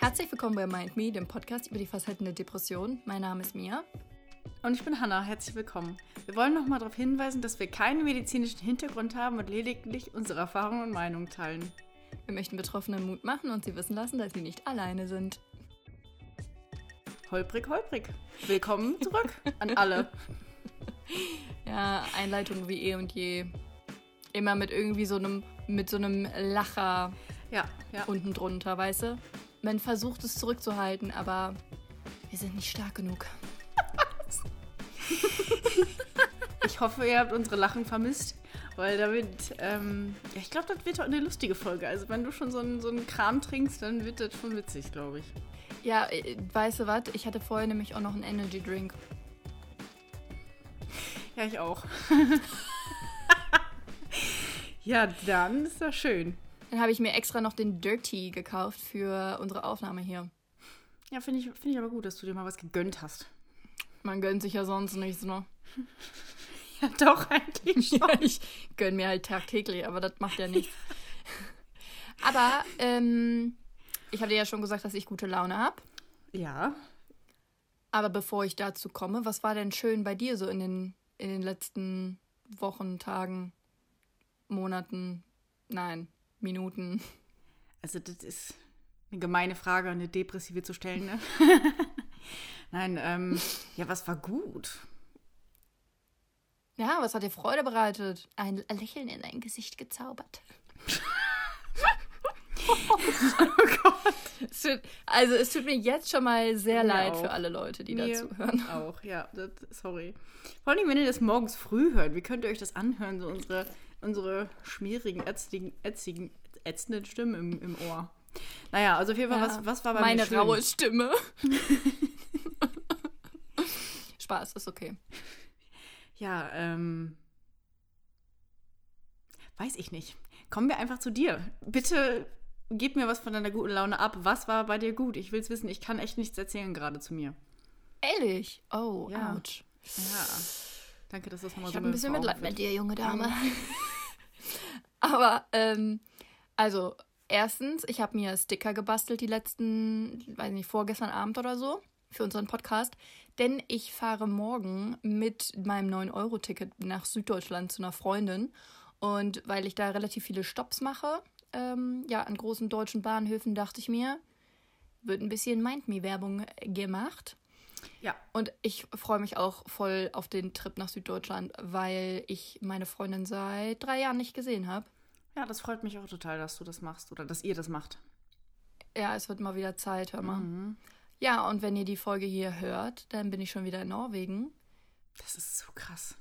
Herzlich willkommen bei Mind Me, dem Podcast über die Facetten der Depression. Mein Name ist Mia. Und ich bin Hanna. Herzlich willkommen. Wir wollen nochmal darauf hinweisen, dass wir keinen medizinischen Hintergrund haben und lediglich unsere Erfahrungen und Meinungen teilen. Wir möchten Betroffenen Mut machen und sie wissen lassen, dass sie nicht alleine sind. Holprig, holprig. Willkommen zurück an alle. Ja, Einleitung wie eh und je. Immer mit irgendwie so einem, mit so einem Lacher Ja, ja. unten drunter, weißt du? Man versucht es zurückzuhalten, aber wir sind nicht stark genug. Ich hoffe, ihr habt unsere Lachen vermisst, weil damit, ähm, ja, ich glaube, das wird auch eine lustige Folge. Also, wenn du schon so einen, so einen Kram trinkst, dann wird das schon witzig, glaube ich. Ja, äh, weißt du was? Ich hatte vorher nämlich auch noch einen Energy Drink. Ja, ich auch. ja, dann ist das schön. Dann habe ich mir extra noch den Dirty gekauft für unsere Aufnahme hier. Ja, finde ich, find ich aber gut, dass du dir mal was gegönnt hast. Man gönnt sich ja sonst nichts, ne? Ja, doch, eigentlich Ja, ich gönn mir halt tagtäglich, aber das macht ja nichts. aber ähm, ich habe dir ja schon gesagt, dass ich gute Laune habe. Ja, Aber bevor ich dazu komme, was war denn schön bei dir so in den, in den letzten Wochen, Tagen, Monaten, nein, Minuten? Also das ist eine gemeine Frage, eine depressive zu stellen, ne? Nein, ähm, ja, was war gut? Ja, was hat dir Freude bereitet? Ein Lächeln in dein Gesicht gezaubert. Oh Gott. Es tut, also es tut mir jetzt schon mal sehr Mir leid auch. für alle Leute, die Mir dazu hören. Auch, ja, das, sorry. Vor allem, wenn ihr das morgens früh hört, wie könnt ihr euch das anhören, so unsere, unsere schmierigen, ätzigen, ätzigen, ätzenden Stimmen im, im Ohr? Naja, also auf jeden Fall, Ja, was, was war bei Meine mir schön? raue Stimme. Spaß, ist okay. Ja, ähm. Weiß ich nicht. Kommen wir einfach zu dir. Bitte gib mir was von deiner guten Laune ab. Was war bei dir gut? Ich will es wissen. Ich kann echt nichts erzählen gerade zu mir. Ehrlich? Oh, Ja. ouch. Ja. Danke, dass das nochmal Ich so habe ein bisschen Mitleid mit dir, junge Dame. Aber, ähm, also, erstens, ich habe mir Sticker gebastelt die letzten, weiß nicht, vorgestern Abend oder so, für unseren Podcast. Denn ich fahre morgen mit meinem 9-Euro-Ticket nach Süddeutschland zu einer Freundin. Und weil ich da relativ viele Stops mache, ähm, ja, an großen deutschen Bahnhöfen, dachte ich mir, wird ein bisschen Mind-Me-Werbung gemacht. Ja, Und ich freue mich auch voll auf den Trip nach Süddeutschland, weil ich meine Freundin seit drei Jahren nicht gesehen habe. ja, das freut mich auch total, dass du das machst oder dass ihr das macht. Ja, es wird mal wieder Zeit, hör mal. Mhm. Ja, und wenn ihr die Folge hier hört, dann bin ich schon wieder in Norwegen. Das ist so krass.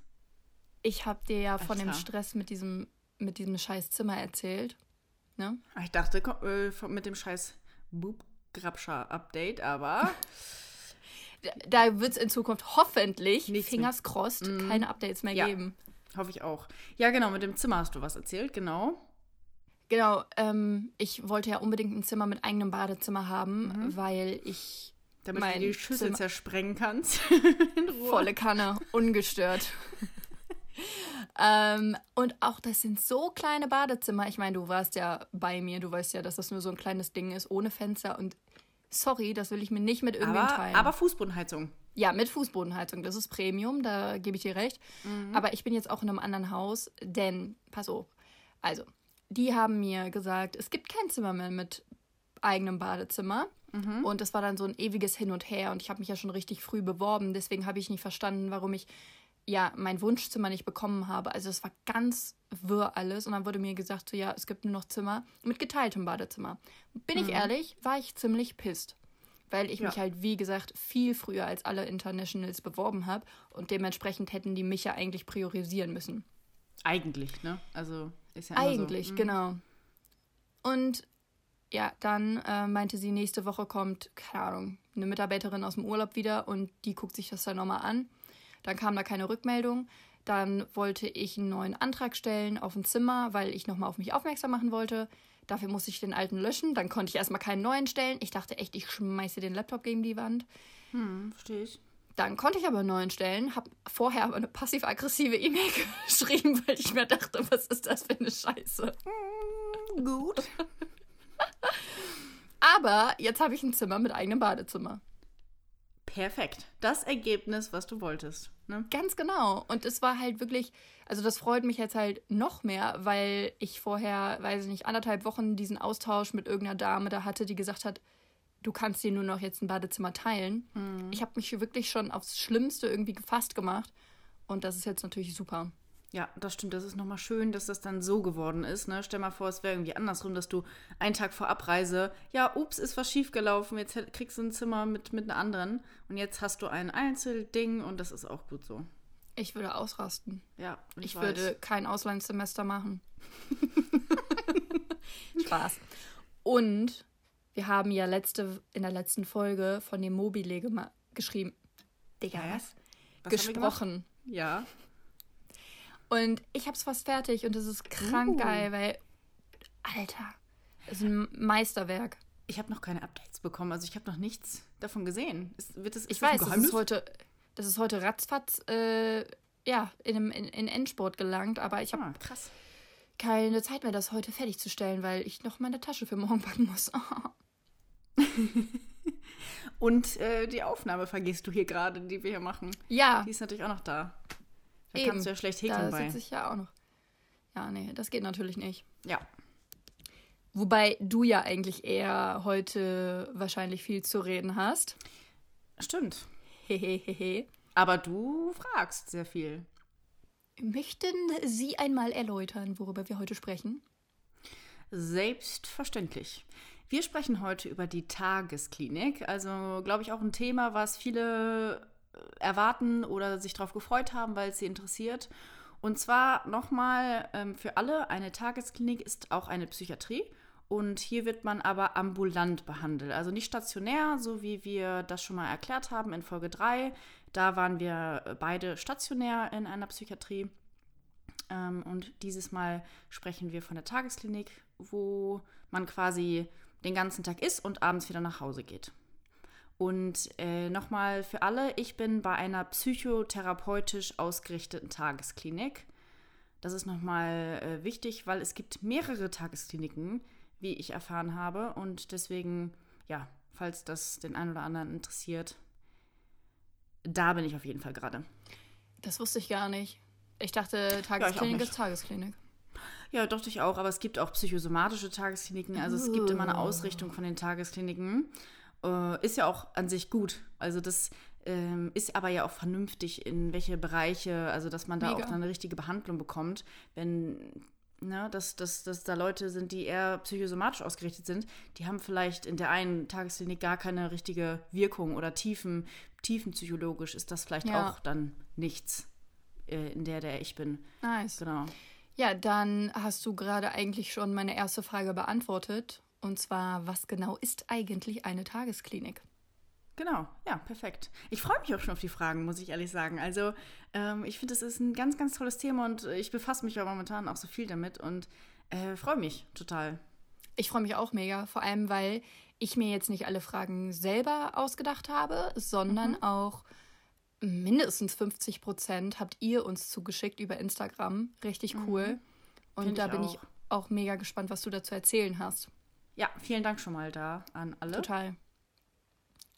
Ich habe dir ja von dem Alter. Stress mit diesem, mit diesem scheiß Zimmer erzählt. Ne? Ah, Ich dachte, äh, mit dem scheiß Boob-Grabscher-Update, aber Da- wird es in Zukunft hoffentlich, Nichts fingers crossed, keine Updates mehr Ja. geben. hoffe ich auch. Ja, genau, mit dem Zimmer hast du was erzählt, genau. Genau, ähm, ich wollte ja unbedingt ein Zimmer mit eigenem Badezimmer haben, weil ich Damit Mein du die Schüssel Zimmer- zersprengen kannst. In Ruhe. Volle Kanne, ungestört. ähm, und auch das sind so kleine Badezimmer. Ich meine, du warst ja bei mir, du weißt ja, dass das nur so ein kleines Ding ist, ohne Fenster. Und sorry, das will ich mir nicht mit irgendwem Aber, teilen. aber Fußbodenheizung. ja, mit Fußbodenheizung, das ist Premium, da gebe ich dir recht. Aber ich bin jetzt auch in einem anderen Haus, denn, pass auf, also, die haben mir gesagt, es gibt kein Zimmer mehr mit eigenem Badezimmer. Und das war dann so ein ewiges Hin und Her und ich habe mich ja schon richtig früh beworben, deswegen habe ich nicht verstanden, warum ich ja mein Wunschzimmer nicht bekommen habe. Also es war ganz wirr alles und dann wurde mir gesagt, so ja, es gibt nur noch Zimmer mit geteiltem Badezimmer. Bin ich ehrlich, war ich ziemlich pisst. Weil ich mich Ja. halt, wie gesagt, viel früher als alle Internationals beworben habe und dementsprechend hätten die mich ja eigentlich priorisieren müssen. Eigentlich, ne? Also ist ja Eigentlich, so. Mhm. genau. Und ja, dann äh, meinte sie, nächste Woche kommt, keine Ahnung, eine Mitarbeiterin aus dem Urlaub wieder und die guckt sich das dann nochmal an. Dann kam da keine Rückmeldung. Dann wollte ich einen neuen Antrag stellen auf ein Zimmer, weil ich nochmal auf mich aufmerksam machen wollte. Dafür musste ich den alten löschen. Dann konnte ich erstmal keinen neuen stellen. Ich dachte echt, ich schmeiße den Laptop gegen die Wand. Hm, verstehe ich. Dann konnte ich aber einen neuen stellen, habe vorher aber eine passiv-aggressive E-Mail geschrieben, weil ich mir dachte, was ist das für eine Scheiße. Gut. Aber jetzt habe ich ein Zimmer mit eigenem Badezimmer. Perfekt. Das Ergebnis, was du wolltest. Ne? Ganz genau. Und es war halt wirklich, also das freut mich jetzt halt noch mehr, weil ich vorher, weiß ich nicht, anderthalb Wochen diesen Austausch mit irgendeiner Dame da hatte, die gesagt hat, du kannst dir nur noch jetzt ein Badezimmer teilen. Mhm. Ich habe mich wirklich schon aufs Schlimmste irgendwie gefasst gemacht. Und das ist jetzt natürlich super. Ja, das stimmt. Das ist nochmal schön, dass das dann so geworden ist. Ne? Stell mal vor, es wäre irgendwie andersrum, dass du einen Tag vor Abreise, ja, ups, ist was schiefgelaufen, jetzt kriegst du ein Zimmer mit, mit einer anderen und jetzt hast du ein Einzelding und das ist auch gut so. Ich würde ausrasten. Ja, ich, ich würde kein Auslandssemester machen. Spaß. Und wir haben ja letzte, in der letzten Folge von dem Mobile geschrieben. Digga, was? was gesprochen. Ja. Und ich hab's fast fertig und es ist krank uh. geil, weil, Alter, es ist ein Meisterwerk. Ich habe noch keine Updates bekommen, also ich habe noch nichts davon gesehen. Ist, wird das, ist ich das weiß, das ist heute, das ist heute ratzfatz äh, ja, in, in, in Endsport gelangt, aber ich habe ah, keine Zeit mehr, das heute fertigzustellen, weil ich noch meine Tasche für morgen packen muss. Und äh, die Aufnahme vergisst du hier gerade, die wir hier machen. Ja. Die ist natürlich auch noch da. Da Eben. kannst du ja schlecht häkeln da bei. Da sitze ich ja auch noch. Ja, nee, das geht natürlich nicht. Ja. Wobei du ja eigentlich eher heute wahrscheinlich viel zu reden hast. Stimmt. Hehehehe. Aber du fragst sehr viel. Möchten Sie einmal erläutern, worüber wir heute sprechen? Selbstverständlich. Wir sprechen heute über die Tagesklinik. Also, glaube ich, auch ein Thema, was viele erwarten oder sich darauf gefreut haben, weil es sie interessiert. Und zwar nochmal ähm, für alle, eine Tagesklinik ist auch eine Psychiatrie. Und hier wird man aber ambulant behandelt, also nicht stationär, so wie wir das schon mal erklärt haben in Folge 3. Da waren wir beide stationär in einer Psychiatrie. Ähm, und dieses Mal sprechen wir von der Tagesklinik, wo man quasi den ganzen Tag ist und abends wieder nach Hause geht. Und äh, nochmal für alle, ich bin bei einer psychotherapeutisch ausgerichteten Tagesklinik. Das ist nochmal äh, wichtig, weil es gibt mehrere Tageskliniken, wie ich erfahren habe. Und deswegen, ja, falls das den einen oder anderen interessiert, da bin ich auf jeden Fall gerade. Das wusste ich gar nicht. Ich dachte, Tagesklinik ja, ich ist Tagesklinik. Ja, doch, ich auch. Aber es gibt auch psychosomatische Tageskliniken. Also es gibt immer eine Ausrichtung von den Tageskliniken. Äh, ist ja auch an sich gut. Also das ähm, ist aber ja auch vernünftig, in welche Bereiche, also dass man da Mega. auch dann eine richtige Behandlung bekommt, wenn ne, dass, dass, dass da Leute sind, die eher psychosomatisch ausgerichtet sind, die haben vielleicht in der einen Tagesklinik gar keine richtige Wirkung oder tiefen, tiefenpsychologisch ist das vielleicht ja. auch dann nichts äh, in der, der ich bin. Nice. Genau. Ja, dann hast du gerade eigentlich schon meine erste Frage beantwortet. Und zwar, was genau ist eigentlich eine Tagesklinik? Genau, ja, perfekt. Ich freue mich auch schon auf die Fragen, muss ich ehrlich sagen. Also, ähm, ich finde, das ist ein ganz, ganz tolles Thema und ich befasse mich ja momentan auch so viel damit und äh, freue mich total. Ich freue mich auch mega, vor allem, weil ich mir jetzt nicht alle Fragen selber ausgedacht habe, sondern mhm. auch mindestens 50 Prozent habt ihr uns zugeschickt über Instagram. Richtig cool. Mhm. Und da bin auch. ich auch mega gespannt, was du dazu erzählen hast. Ja, vielen Dank schon mal da an alle. Total.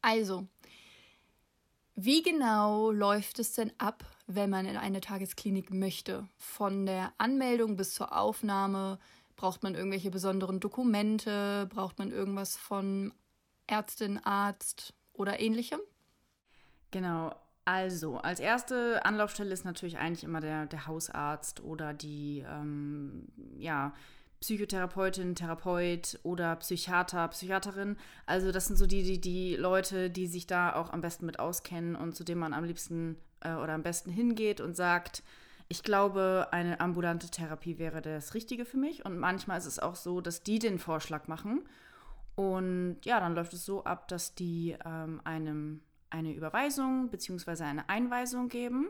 Also, wie genau läuft es denn ab, wenn man in eine Tagesklinik möchte? Von der Anmeldung bis zur Aufnahme braucht man irgendwelche besonderen Dokumente, braucht man irgendwas von Ärztin, Arzt oder ähnlichem? Genau. Also, als erste Anlaufstelle ist natürlich eigentlich immer der, der Hausarzt oder die, ähm, ja, Psychotherapeutin, Therapeut oder Psychiater, Psychiaterin. Also das sind so die, die, die Leute, die sich da auch am besten mit auskennen und zu denen man am liebsten äh, oder am besten hingeht und sagt, ich glaube, eine ambulante Therapie wäre das Richtige für mich. Und manchmal ist es auch so, dass die den Vorschlag machen. Und ja, dann läuft es so ab, dass die ähm, einem eine Überweisung bzw. eine Einweisung geben.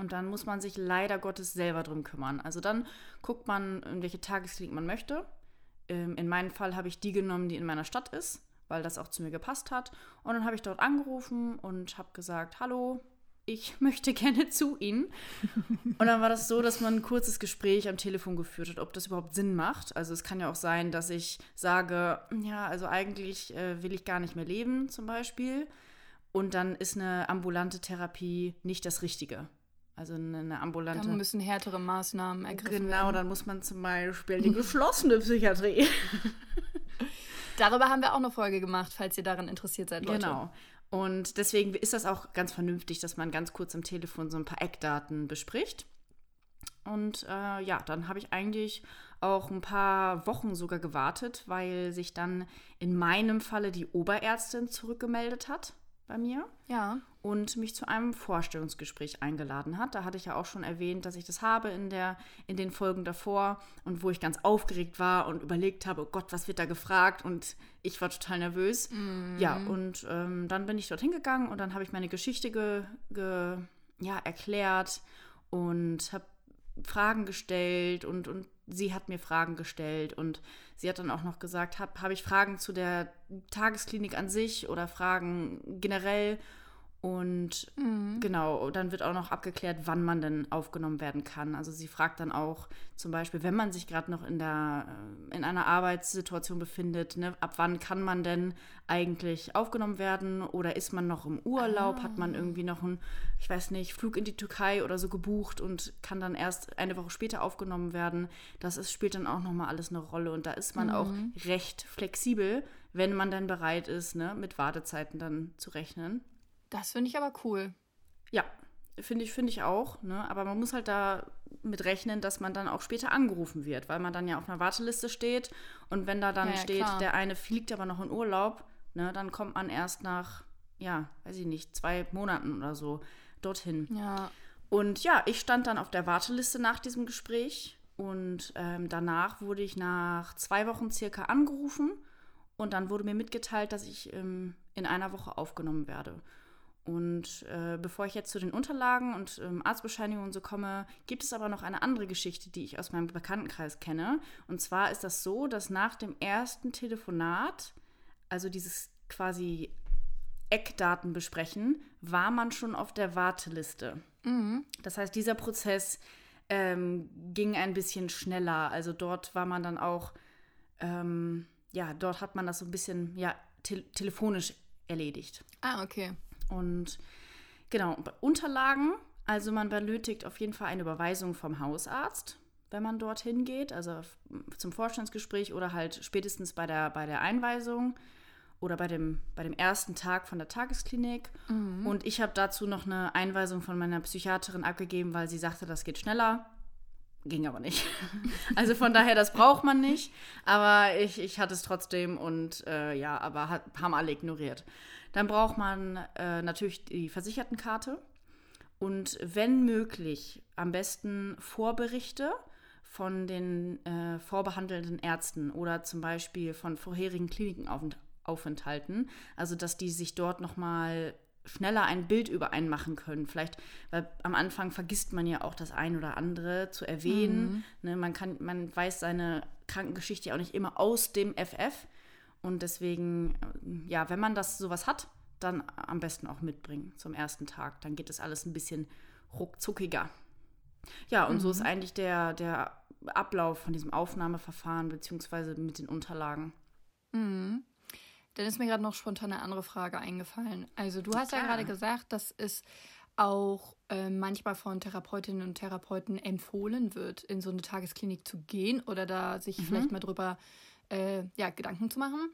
Und dann muss man sich leider Gottes selber drum kümmern. Also dann guckt man, in welche Tagesklinik man möchte. Ähm, in meinem Fall habe ich die genommen, die in meiner Stadt ist, weil das auch zu mir gepasst hat. Und dann habe ich dort angerufen und habe gesagt, hallo, ich möchte gerne zu Ihnen. Und dann war das so, dass man ein kurzes Gespräch am Telefon geführt hat, ob das überhaupt Sinn macht. Also es kann ja auch sein, dass ich sage, ja, also eigentlich äh, will ich gar nicht mehr leben zum Beispiel. Und dann ist eine ambulante Therapie nicht das Richtige. Also eine ambulante. Dann müssen härtere Maßnahmen ergriffen Genau, werden. dann muss man zum Beispiel die geschlossene Psychiatrie. Darüber haben wir auch eine Folge gemacht, falls ihr daran interessiert seid, Leute. Genau. Und deswegen ist das auch ganz vernünftig, dass man ganz kurz am Telefon so ein paar Eckdaten bespricht. Und äh, ja, dann habe ich eigentlich auch ein paar Wochen sogar gewartet, weil sich dann in meinem Falle die Oberärztin zurückgemeldet hat bei mir. Ja. Und mich zu einem Vorstellungsgespräch eingeladen hat. Da hatte ich ja auch schon erwähnt, dass ich das habe in, der, in den Folgen davor und wo ich ganz aufgeregt war und überlegt habe, oh Gott, was wird da gefragt? Und ich war total nervös. Mhm. Ja, und ähm, dann bin ich dorthin gegangen und dann habe ich meine Geschichte ge, ge, ja, erklärt und habe Fragen gestellt und, und sie hat mir Fragen gestellt und sie hat dann auch noch gesagt, habe hab ich Fragen zu der Tagesklinik an sich oder Fragen generell und mhm. genau, dann wird auch noch abgeklärt, wann man denn aufgenommen werden kann. Also sie fragt dann auch zum Beispiel, wenn man sich gerade noch in, der, äh, in einer Arbeitssituation befindet, ne, ab wann kann man denn eigentlich aufgenommen werden? Oder ist man noch im Urlaub? Ah. Hat man irgendwie noch einen, ich weiß nicht, Flug in die Türkei oder so gebucht und kann dann erst eine Woche später aufgenommen werden? Das ist, spielt dann auch nochmal alles eine Rolle. Und da ist man mhm. auch recht flexibel, wenn man dann bereit ist, ne, mit Wartezeiten dann zu rechnen. Das finde ich aber cool. Ja, finde ich, finde ich auch. Ne? Aber man muss halt da mit rechnen, dass man dann auch später angerufen wird, weil man dann ja auf einer Warteliste steht. Und wenn da dann ja, ja, steht, klar. der eine fliegt aber noch in Urlaub, ne, dann kommt man erst nach, ja, weiß ich nicht, zwei Monaten oder so dorthin. Ja. Und ja, ich stand dann auf der Warteliste nach diesem Gespräch. Und ähm, danach wurde ich nach zwei Wochen circa angerufen. Und dann wurde mir mitgeteilt, dass ich ähm, in einer Woche aufgenommen werde. Und äh, bevor ich jetzt zu den Unterlagen und ähm, Arztbescheinigungen so komme, gibt es aber noch eine andere Geschichte, die ich aus meinem Bekanntenkreis kenne. Und zwar ist das so, dass nach dem ersten Telefonat, also dieses quasi Eckdaten besprechen, war man schon auf der Warteliste. Mhm. Das heißt, dieser Prozess ähm, ging ein bisschen schneller. Also dort war man dann auch, ähm, ja, dort hat man das so ein bisschen, ja, te telefonisch erledigt. Ah, okay. Und genau, Unterlagen, also man benötigt auf jeden Fall eine Überweisung vom Hausarzt, wenn man dorthin geht, also zum Vorstandsgespräch oder halt spätestens bei der, bei der Einweisung oder bei dem, bei dem ersten Tag von der Tagesklinik. Mhm. Und ich habe dazu noch eine Einweisung von meiner Psychiaterin abgegeben, weil sie sagte, das geht schneller. Ging aber nicht. Also von daher, das braucht man nicht. Aber ich, ich hatte es trotzdem und äh, ja, aber hat, haben alle ignoriert. Dann braucht man äh, natürlich die Versichertenkarte und wenn möglich am besten Vorberichte von den äh, vorbehandelnden Ärzten oder zum Beispiel von vorherigen Klinikenaufenthalten. Also dass die sich dort nochmal schneller ein Bild über einen machen können. Vielleicht, weil am Anfang vergisst man ja auch das ein oder andere zu erwähnen. Mhm. Ne, man, kann, man weiß seine Krankengeschichte ja auch nicht immer aus dem FF. Und deswegen, äh, ja, wenn man das sowas hat, dann am besten auch mitbringen zum ersten Tag. Dann geht das alles ein bisschen ruckzuckiger. Ja, und mhm. so ist eigentlich der, der Ablauf von diesem Aufnahmeverfahren beziehungsweise mit den Unterlagen. Mhm. Dann ist mir gerade noch spontan eine andere Frage eingefallen. Also du hast ja, ja gerade gesagt, dass es auch äh, manchmal von Therapeutinnen und Therapeuten empfohlen wird, in so eine Tagesklinik zu gehen oder da sich mhm. vielleicht mal drüber äh, ja, Gedanken zu machen.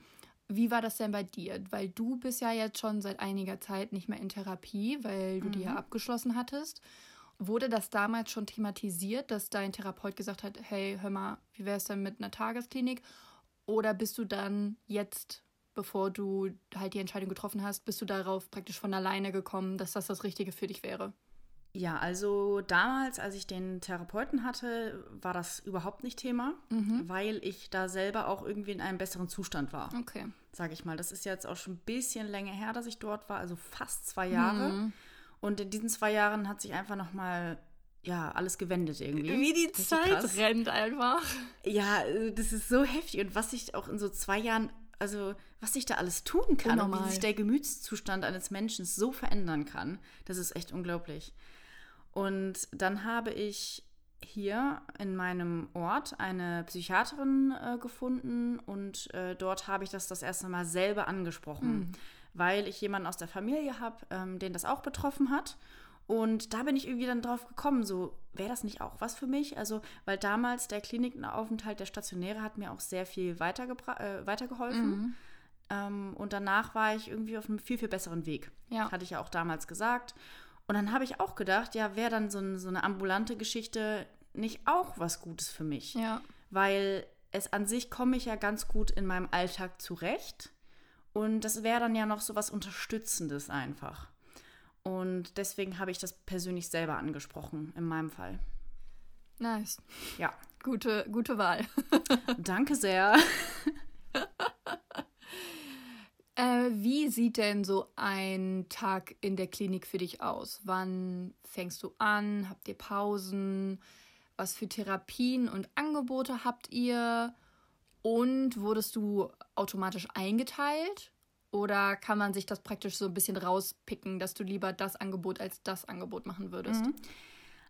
Wie war das denn bei dir? Weil du bist ja jetzt schon seit einiger Zeit nicht mehr in Therapie, weil du mhm. die ja mhm. abgeschlossen hattest. Wurde das damals schon thematisiert, dass dein Therapeut gesagt hat, hey, hör mal, wie wäre es denn mit einer Tagesklinik? Oder bist du dann jetzt, bevor du halt die Entscheidung getroffen hast, bist du darauf praktisch von alleine gekommen, dass das das Richtige für dich wäre? Ja, also damals, als ich den Therapeuten hatte, war das überhaupt nicht Thema, mhm. weil ich da selber auch irgendwie in einem besseren Zustand war. Okay. Sag ich mal. Das ist jetzt auch schon ein bisschen länger her, dass ich dort war, also fast zwei Jahre. Mhm. Und in diesen zwei Jahren hat sich einfach nochmal ja, alles gewendet irgendwie. Wie die Richtig Zeit krass. rennt einfach. Ja, das ist so heftig. Und was sich auch in so zwei Jahren also was sich da alles tun kann Unnormal. und wie sich der Gemütszustand eines Menschen so verändern kann. Das ist echt unglaublich. Und dann habe ich hier in meinem Ort eine Psychiaterin äh, gefunden und äh, dort habe ich das das erste Mal selber angesprochen, weil ich jemanden aus der Familie habe, ähm, den das auch betroffen hat. Und da bin ich irgendwie dann drauf gekommen, so wäre das nicht auch was für mich? Also, weil damals der Klinikaufenthalt, der stationäre, hat mir auch sehr viel äh, weitergeholfen. Ähm, und danach war ich irgendwie auf einem viel, viel besseren Weg. Ja. Hatte ich ja auch damals gesagt. Und dann habe ich auch gedacht, ja, wäre dann so, ein, so eine ambulante Geschichte nicht auch was Gutes für mich? Ja. Weil es an sich komme ich ja ganz gut in meinem Alltag zurecht. Und das wäre dann ja noch so was Unterstützendes einfach. Und deswegen habe ich das persönlich selber angesprochen, in meinem Fall. Nice. Ja, Gute, gute Wahl. danke sehr. Äh, wie sieht denn so ein Tag in der Klinik für dich aus? Wann fängst du an? Habt ihr Pausen? Was für Therapien und Angebote habt ihr? Und wurdest du automatisch eingeteilt? Oder kann man sich das praktisch so ein bisschen rauspicken, dass du lieber das Angebot als das Angebot machen würdest?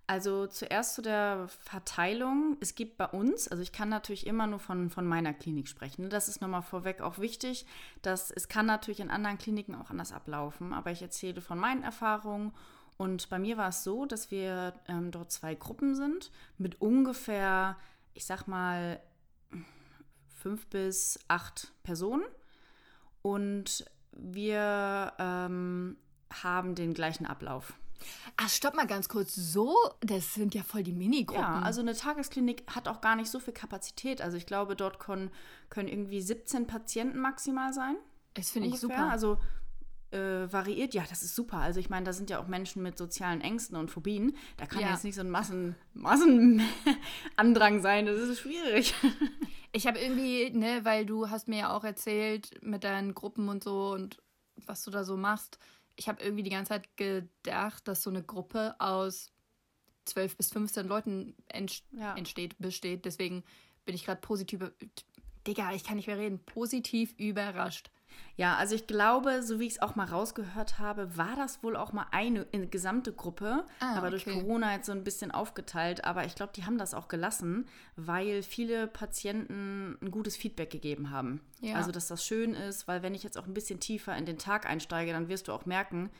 Also zuerst zu der Verteilung. Es gibt bei uns, also ich kann natürlich immer nur von, von meiner Klinik sprechen. ne? Das ist nochmal vorweg auch wichtig, dass es kann natürlich in anderen Kliniken auch anders ablaufen, aber ich erzähle von meinen Erfahrungen. Und bei mir war es so, dass wir ähm, dort zwei Gruppen sind mit ungefähr, ich sag mal, fünf bis acht Personen. Und wir ähm, haben den gleichen Ablauf. Ach, stopp mal ganz kurz. So, das sind ja voll die Minigruppen. Ja, also eine Tagesklinik hat auch gar nicht so viel Kapazität. Also ich glaube, dort können, können irgendwie 17 Patienten maximal sein. das finde ich super. Also äh, variiert, ja, das ist super. Also ich meine, da sind ja auch Menschen mit sozialen Ängsten und Phobien. Da kann Ja. jetzt nicht so ein Massen, Massenandrang sein. Das ist schwierig. Ich habe irgendwie, ne, weil du hast mir ja auch erzählt mit deinen Gruppen und so und was du da so machst. Ich habe irgendwie die ganze Zeit gedacht, dass so eine Gruppe aus 12 bis 15 Leuten ent Ja. entsteht, besteht. Deswegen bin ich gerade positiv. Digga, ich kann nicht mehr reden. Positiv überrascht. Ja, also ich glaube, so wie ich es auch mal rausgehört habe, war das wohl auch mal eine, eine gesamte Gruppe, Ah, aber durch okay. Corona jetzt so ein bisschen aufgeteilt. Aber ich glaube, die haben das auch gelassen, weil viele Patienten ein gutes Feedback gegeben haben. Ja. Also, dass das schön ist, weil wenn ich jetzt auch ein bisschen tiefer in den Tag einsteige, dann wirst du auch merken,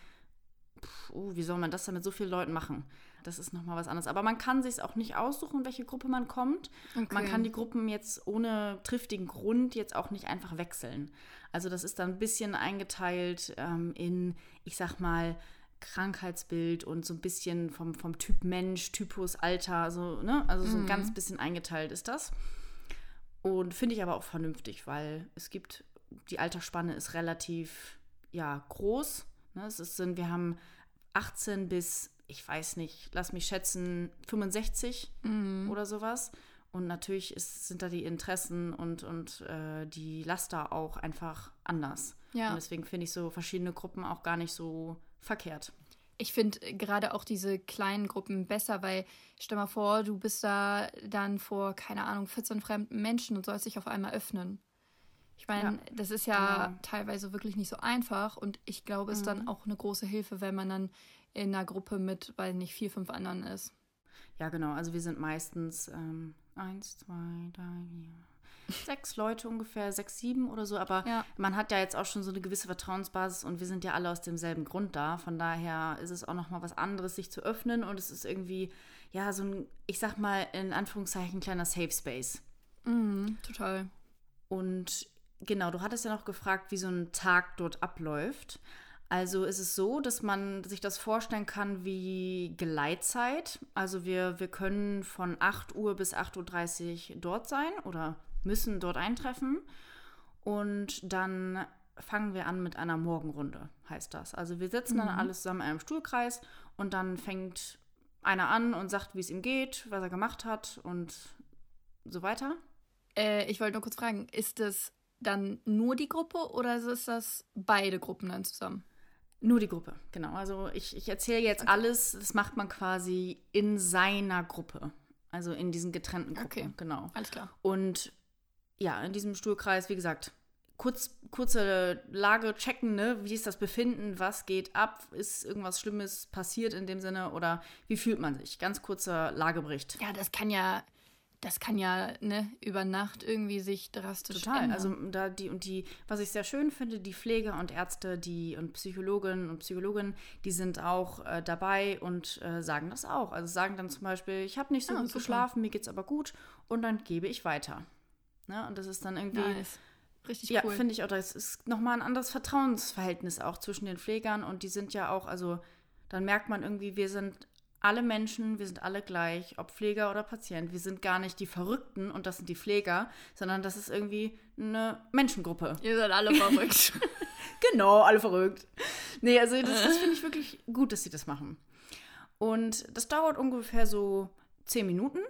pff, oh, wie soll man das denn mit so vielen Leuten machen? Das ist nochmal was anderes. Aber man kann sich auch nicht aussuchen, welche Gruppe man kommt. Man Okay. kann die Gruppen jetzt ohne triftigen Grund jetzt auch nicht einfach wechseln. Also das ist dann ein bisschen eingeteilt ähm, in, ich sag mal, Krankheitsbild und so ein bisschen vom, vom Typ Mensch, Typus, Alter, so, ne? Also so ein ganz bisschen eingeteilt ist das. Und finde ich aber auch vernünftig, weil es gibt, die Altersspanne ist relativ, ja, groß. Ne? Es ist, wir haben 18 bis, ich weiß nicht, lass mich schätzen, 65 oder sowas. Und natürlich ist, sind da die Interessen und, und äh, die Laster auch einfach anders. Ja. Und deswegen finde ich so verschiedene Gruppen auch gar nicht so verkehrt. Ich finde gerade auch diese kleinen Gruppen besser, weil stell mal vor, du bist da dann vor, keine Ahnung, 14 fremden Menschen und sollst dich auf einmal öffnen. Ich meine, Ja, das ist ja genau. teilweise wirklich nicht so einfach und ich glaube, es ist dann auch eine große Hilfe, wenn man dann in einer Gruppe mit, weil nicht vier, fünf anderen ist. Ja, genau. Also wir sind meistens ähm, eins, zwei, drei, vier, sechs Leute ungefähr, sechs, sieben oder so. Aber Ja. man hat ja jetzt auch schon so eine gewisse Vertrauensbasis und wir sind ja alle aus demselben Grund da. Von daher ist es auch noch mal was anderes, sich zu öffnen und es ist irgendwie ja so ein, ich sag mal in Anführungszeichen kleiner Safe Space. Mhm, total. Und genau, du hattest ja noch gefragt, wie so ein Tag dort abläuft. Also ist es so, dass man sich das vorstellen kann wie Geleitzeit. Also wir, wir können von 8 Uhr bis 8.30 Uhr dort sein oder müssen dort eintreffen. Und dann fangen wir an mit einer Morgenrunde, heißt das. Also wir sitzen dann alle zusammen in einem Stuhlkreis und dann fängt einer an und sagt, wie es ihm geht, was er gemacht hat und so weiter. Äh, ich wollte nur kurz fragen, ist das dann nur die Gruppe oder ist das beide Gruppen dann zusammen? Nur die Gruppe, genau. Also ich, ich erzähle jetzt alles, das macht man quasi in seiner Gruppe. Also in diesen getrennten Gruppen, Okay. genau. Alles klar. Und ja, in diesem Stuhlkreis, wie gesagt, kurz, kurze Lage checken, ne? Wie ist das Befinden? Was geht ab? Ist irgendwas Schlimmes passiert in dem Sinne? Oder wie fühlt man sich? Ganz kurzer Lagebericht. Ja, das kann ja, das kann ja, ne, über Nacht irgendwie sich drastisch Total. ändern. Also da die und die, was ich sehr schön finde, die Pfleger und Ärzte, die und Psychologinnen und Psychologen, die sind auch äh, dabei und äh, sagen das auch. Also sagen dann zum Beispiel, ich habe nicht so Ah, gut super. geschlafen, mir geht's aber gut und dann gebe ich weiter. Ne? Und das ist dann irgendwie. nice. Richtig Ja, cool. finde ich auch. Das ist nochmal ein anderes Vertrauensverhältnis auch zwischen den Pflegern und die sind ja auch, also dann merkt man irgendwie, wir sind alle Menschen, wir sind alle gleich, ob Pfleger oder Patient. Wir sind gar nicht die Verrückten und das sind die Pfleger, sondern das ist irgendwie eine Menschengruppe. Ihr seid alle verrückt. Genau, alle verrückt. Nee, also das, das finde ich wirklich gut, dass sie das machen. Und das dauert ungefähr so zehn Minuten,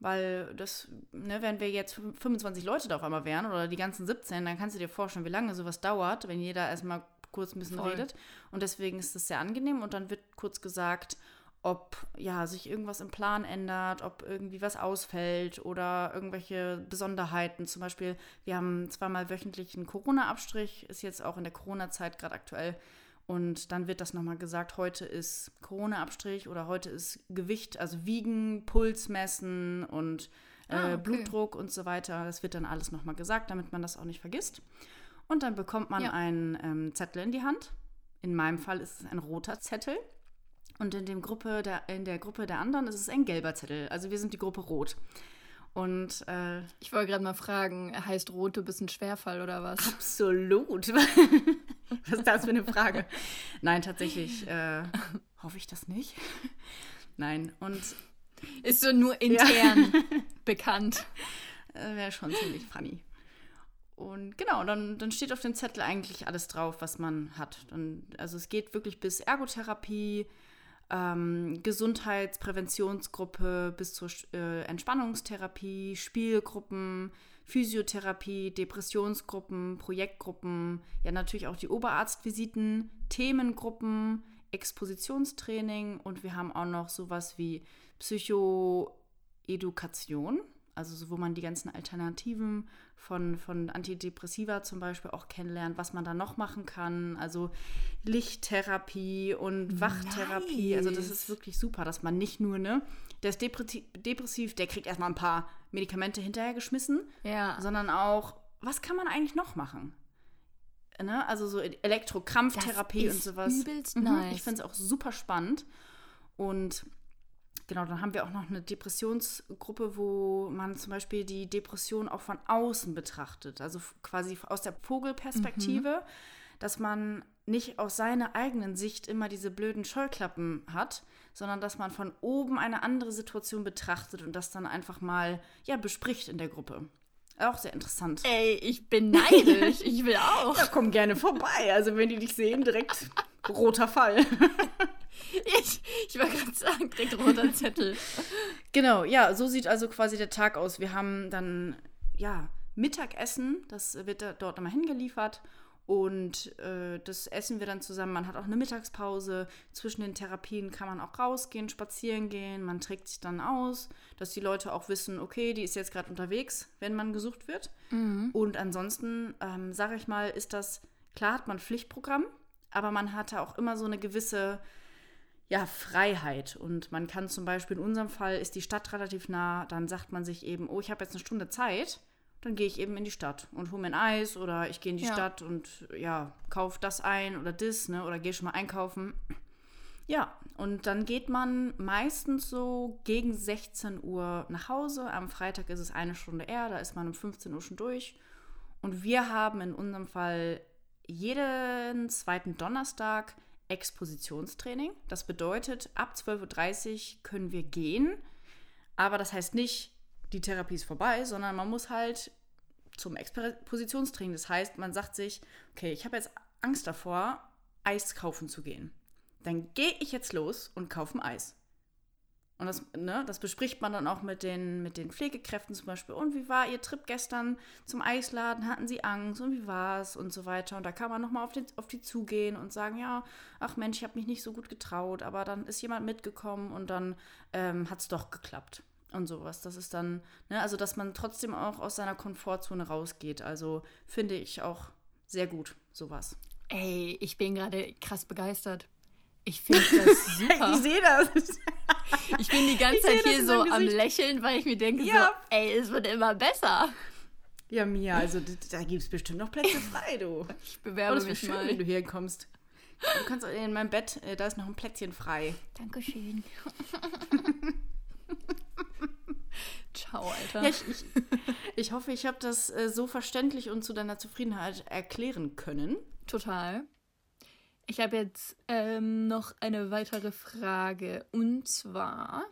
weil das, ne, wenn wir jetzt 25 Leute da auf einmal wären oder die ganzen 17, dann kannst du dir vorstellen, wie lange sowas dauert, wenn jeder erstmal kurz ein bisschen Voll. redet. Und deswegen ist das sehr angenehm und dann wird kurz gesagt, ob ja, sich irgendwas im Plan ändert, ob irgendwie was ausfällt oder irgendwelche Besonderheiten. Zum Beispiel, wir haben zweimal wöchentlich einen Corona-Abstrich, ist jetzt auch in der Corona-Zeit gerade aktuell. Und dann wird das nochmal gesagt, heute ist Corona-Abstrich oder heute ist Gewicht, also Wiegen, Puls messen und äh, Ah, okay. Blutdruck und so weiter. Das wird dann alles nochmal gesagt, damit man das auch nicht vergisst. Und dann bekommt man Ja. einen ähm, Zettel in die Hand. In meinem Fall ist es ein roter Zettel. Und in, dem Gruppe der, in der Gruppe der anderen ist es ein gelber Zettel. Also wir sind die Gruppe Rot. Und äh, Ich wollte gerade mal fragen, heißt Rot, du bist ein Schwerfall oder was? absolut. Was ist das für eine Frage? Nein, tatsächlich äh, hoffe ich das nicht. Nein, und Ist so nur intern bekannt. äh, wäre schon ziemlich funny. Und genau, dann, dann steht auf dem Zettel eigentlich alles drauf, was man hat. Dann, also es geht wirklich bis Ergotherapie, ähm, Gesundheitspräventionsgruppe bis zur äh, Entspannungstherapie, Spielgruppen, Physiotherapie, Depressionsgruppen, Projektgruppen, ja natürlich auch die Oberarztvisiten, Themengruppen, Expositionstraining und wir haben auch noch sowas wie Psychoedukation, also so, wo man die ganzen Alternativen von, von Antidepressiva zum Beispiel auch kennenlernt, was man da noch machen kann. Also Lichttherapie und Wachtherapie. Also das Nice. ist wirklich super, dass man nicht nur, ne, der ist depressi- depressiv, der kriegt erstmal ein paar Medikamente hinterhergeschmissen, Ja. sondern auch, was kann man eigentlich noch machen? Ne? Also so Elektrokrampftherapie und sowas. übelst Mhm, nice. Ich finde es auch super spannend. Und genau, dann haben wir auch noch eine Depressionsgruppe, wo man zum Beispiel die Depression auch von außen betrachtet. Also quasi aus der Vogelperspektive, dass man nicht aus seiner eigenen Sicht immer diese blöden Scheuklappen hat, sondern dass man von oben eine andere Situation betrachtet und das dann einfach mal ja, bespricht in der Gruppe. Auch sehr interessant. Ey, ich bin neidisch. Ich will auch. Ja, komm gerne vorbei. Also wenn die dich sehen, direkt roter Fall. Ich, ich wollte gerade sagen, direkt roter Zettel. Genau, ja, so sieht also quasi der Tag aus. Wir haben dann, ja, Mittagessen, das wird da dort immer hingeliefert. Und äh, das essen wir dann zusammen. Man hat auch eine Mittagspause. Zwischen den Therapien kann man auch rausgehen, spazieren gehen. Man trägt sich dann aus, dass die Leute auch wissen, okay, die ist jetzt gerade unterwegs, wenn man gesucht wird. Und ansonsten, ähm, sage ich mal, ist das, klar hat man Pflichtprogramm, aber man hatte auch immer so eine gewisse ja, Freiheit. Und man kann zum Beispiel, in unserem Fall ist die Stadt relativ nah, dann sagt man sich eben, oh, ich habe jetzt eine Stunde Zeit, dann gehe ich eben in die Stadt und hole mir ein Eis oder ich gehe in die Ja. Stadt und ja, kauf das ein oder das, ne, oder gehe schon mal einkaufen. Ja, und dann geht man meistens so gegen 16 Uhr nach Hause. Am Freitag ist es eine Stunde eher, da ist man um 15 Uhr schon durch. Und wir haben in unserem Fall jeden zweiten Donnerstag Expositionstraining. Das bedeutet, ab 12.30 Uhr können wir gehen. Aber das heißt nicht, die Therapie ist vorbei, sondern man muss halt zum Expositionstraining. Das heißt, man sagt sich, okay, ich habe jetzt Angst davor, Eis kaufen zu gehen. Dann gehe ich jetzt los und kaufe ein Eis. Und das, ne, das bespricht man dann auch mit den, mit den Pflegekräften zum Beispiel. Und wie war Ihr Trip gestern zum Eisladen? Hatten Sie Angst? Und wie war es? Und so weiter. Und da kann man nochmal auf, den- auf die zugehen und sagen, ja, ach Mensch, ich habe mich nicht so gut getraut. Aber dann ist jemand mitgekommen und dann ähm, hat es doch geklappt. Und sowas. Das ist dann, ne, also dass man trotzdem auch aus seiner Komfortzone rausgeht. Also finde ich auch sehr gut, sowas. Ey, ich bin gerade krass begeistert. Ich finde das super. ich sehe das. Ich bin die ganze Zeit hier so am. Lächeln, weil ich mir denke Ja. so, ey, es wird immer besser. Ja, Mia, also da gibt es bestimmt noch Plätze frei, du. Ich Oh, bewerbe wäre mich schön, mal. wenn du hier kommst. Du kannst in meinem Bett, äh, da ist noch ein Plätzchen frei. Dankeschön. Ciao, Alter. Ja, ich, ich, ich hoffe, ich habe das äh, so verständlich und zu deiner Zufriedenheit erklären können. Total. Ich habe jetzt ähm, noch eine weitere Frage. Und zwar,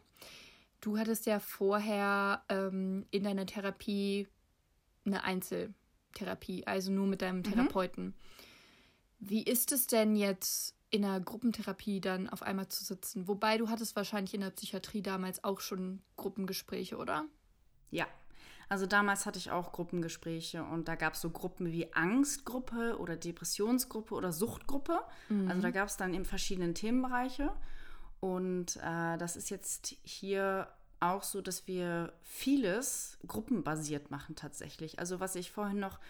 du hattest ja vorher ähm, in deiner Therapie eine Einzeltherapie, also nur mit deinem Therapeuten. Wie ist es denn jetzt in einer Gruppentherapie dann auf einmal zu sitzen? Wobei du hattest wahrscheinlich in der Psychiatrie damals auch schon Gruppengespräche, oder? Ja. Also damals hatte ich auch Gruppengespräche und da gab es so Gruppen wie Angstgruppe oder Depressionsgruppe oder Suchtgruppe. Also da gab es dann eben verschiedene Themenbereiche. Und äh, das ist jetzt hier auch so, dass wir vieles gruppenbasiert machen tatsächlich. Also was ich vorhin noch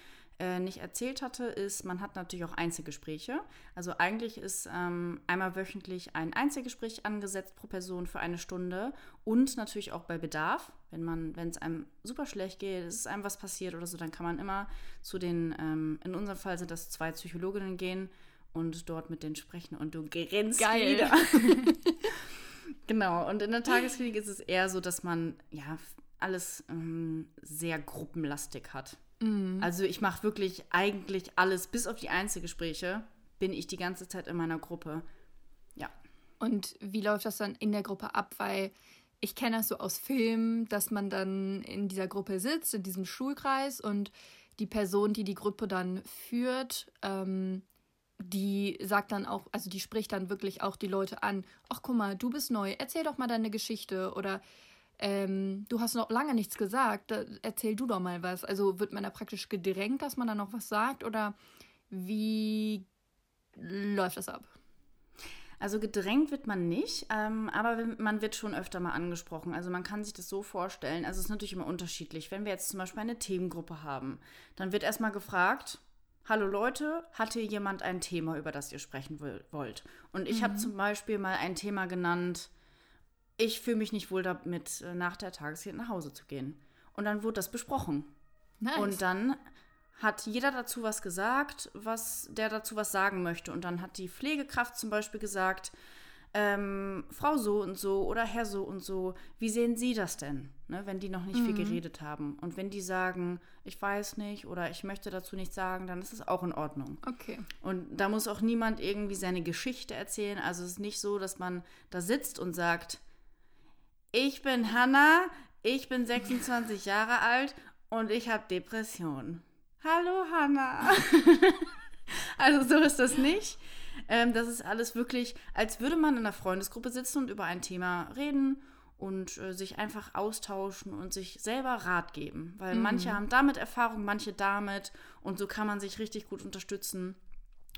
äh, nicht erzählt hatte, ist, man hat natürlich auch Einzelgespräche. Also eigentlich ist ähm, einmal wöchentlich ein Einzelgespräch angesetzt pro Person für eine Stunde und natürlich auch bei Bedarf. Wenn man, wenn es einem super schlecht geht, es ist einem was passiert oder so, dann kann man immer zu den, ähm, in unserem Fall sind das zwei Psychologinnen gehen und dort mit denen sprechen und du grinst Geil. wieder. genau, und in der Tagesklinik ist es eher so, dass man ja alles ähm, sehr gruppenlastig hat. Also ich mache wirklich eigentlich alles, bis auf die Einzelgespräche, bin ich die ganze Zeit in meiner Gruppe. Ja. Und wie läuft das dann in der Gruppe ab? Weil ich kenne das so aus Filmen, dass man dann in dieser Gruppe sitzt, in diesem Schulkreis und die Person, die die Gruppe dann führt, ähm, die sagt dann auch, also die spricht dann wirklich auch die Leute an. Ach, guck mal, du bist neu, erzähl doch mal deine Geschichte oder ähm, du hast noch lange nichts gesagt, da, erzähl du doch mal was. Also wird man da praktisch gedrängt, dass man dann noch was sagt oder wie läuft das ab? Also gedrängt wird man nicht, ähm, aber man wird schon öfter mal angesprochen. Also man kann sich das so vorstellen. Also es ist natürlich immer unterschiedlich. Wenn wir jetzt zum Beispiel eine Themengruppe haben, dann wird erstmal gefragt, hallo Leute, hat hier jemand ein Thema, über das ihr sprechen wollt? Und ich habe zum Beispiel mal ein Thema genannt, ich fühle mich nicht wohl damit, äh, nach der Tagesklinik nach Hause zu gehen. Und dann wurde das besprochen. Nice. Und dann hat jeder dazu was gesagt, was der dazu was sagen möchte. Und dann hat die Pflegekraft zum Beispiel gesagt, ähm, Frau so und so oder Herr so und so, wie sehen Sie das denn, ne, wenn die noch nicht viel geredet haben? Und wenn die sagen, ich weiß nicht oder ich möchte dazu nichts sagen, dann ist es auch in Ordnung. okay. Und da muss auch niemand irgendwie seine Geschichte erzählen. Also es ist nicht so, dass man da sitzt und sagt, ich bin Hanna, ich bin 26 Jahre alt und ich habe Depressionen. Hallo Hanna. also so ist das nicht. Ähm, das ist alles wirklich, als würde man in einer Freundesgruppe sitzen und über ein Thema reden und äh, sich einfach austauschen und sich selber Rat geben. Weil manche haben damit Erfahrung, manche damit und so kann man sich richtig gut unterstützen.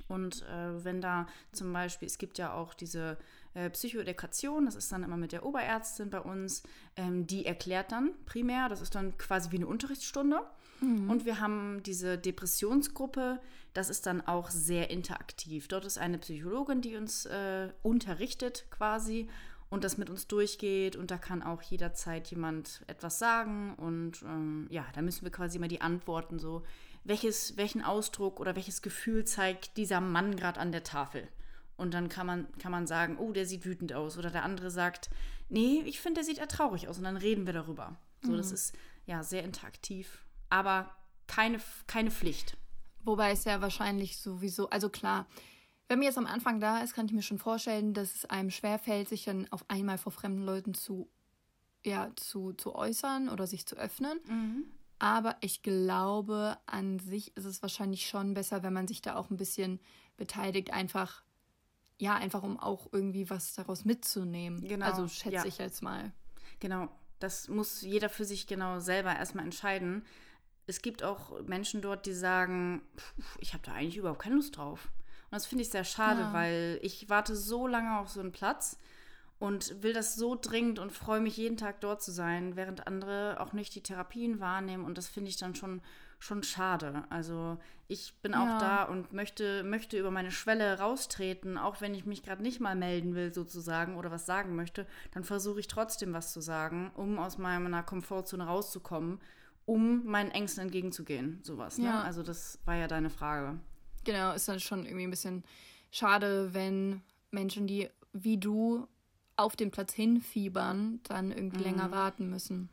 Und äh, wenn da zum Beispiel, es gibt ja auch diese äh, Psychoedukation, das ist dann immer mit der Oberärztin bei uns, ähm, die erklärt dann primär, das ist dann quasi wie eine Unterrichtsstunde. Und wir haben diese Depressionsgruppe, das ist dann auch sehr interaktiv. Dort ist eine Psychologin, die uns äh, unterrichtet quasi und das mit uns durchgeht und da kann auch jederzeit jemand etwas sagen und ähm, ja, da müssen wir quasi mal die Antworten so, welches, welchen Ausdruck oder welches Gefühl zeigt dieser Mann gerade an der Tafel. Und dann kann man, kann man sagen, oh, der sieht wütend aus. Oder der andere sagt, nee, ich finde, der sieht eher traurig aus. Und dann reden wir darüber. So, das ist ja sehr interaktiv, aber keine, keine Pflicht. Wobei es ja wahrscheinlich sowieso, also klar, wenn man jetzt am Anfang da ist, kann ich mir schon vorstellen, dass es einem schwerfällt, sich dann auf einmal vor fremden Leuten zu, ja, zu, zu äußern oder sich zu öffnen. Aber ich glaube, an sich ist es wahrscheinlich schon besser, wenn man sich da auch ein bisschen beteiligt, einfach, ja, einfach um auch irgendwie was daraus mitzunehmen. Genau, Also schätze ja. ich jetzt mal. Genau, das muss jeder für sich genau selber erstmal entscheiden. Es gibt auch Menschen dort, die sagen, "Pff, ich habe da eigentlich überhaupt keine Lust drauf. Und das finde ich sehr schade, Ja. weil ich warte so lange auf so einen Platz und will das so dringend und freue mich jeden Tag dort zu sein, während andere auch nicht die Therapien wahrnehmen und das finde ich dann schon schon schade. Also ich bin auch ja. da und möchte, möchte über meine Schwelle raustreten, auch wenn ich mich gerade nicht mal melden will sozusagen oder was sagen möchte, dann versuche ich trotzdem was zu sagen, um aus meiner Komfortzone rauszukommen, um meinen Ängsten entgegenzugehen. Sowas. Ne? Ja. Also das war ja deine Frage. Genau, ist dann schon irgendwie ein bisschen schade, wenn Menschen, die wie du auf den Platz hinfiebern, dann irgendwie mhm. länger warten müssen.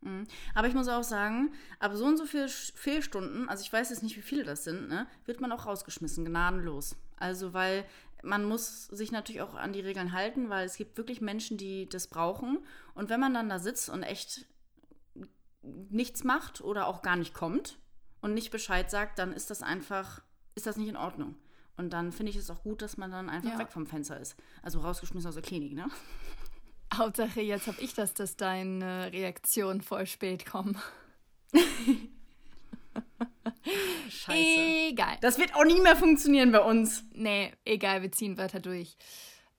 Mhm. Aber ich muss auch sagen, ab so und so viele Fehlstunden, also ich weiß jetzt nicht, wie viele das sind, ne, wird man auch rausgeschmissen, gnadenlos. Also, weil man muss sich natürlich auch an die Regeln halten, weil es gibt wirklich Menschen, die das brauchen. Und wenn man dann da sitzt und echt nichts macht oder auch gar nicht kommt und nicht Bescheid sagt, dann ist das einfach, ist das nicht in Ordnung. Und dann finde ich es auch gut, dass man dann einfach ja. weg vom Fenster ist. Also rausgeschmissen aus der Klinik, ne? Hauptsache, jetzt habe ich das, dass deine Reaktionen voll spät kommen. Scheiße. Egal. Das wird auch nie mehr funktionieren bei uns. Nee, egal, wir ziehen weiter durch.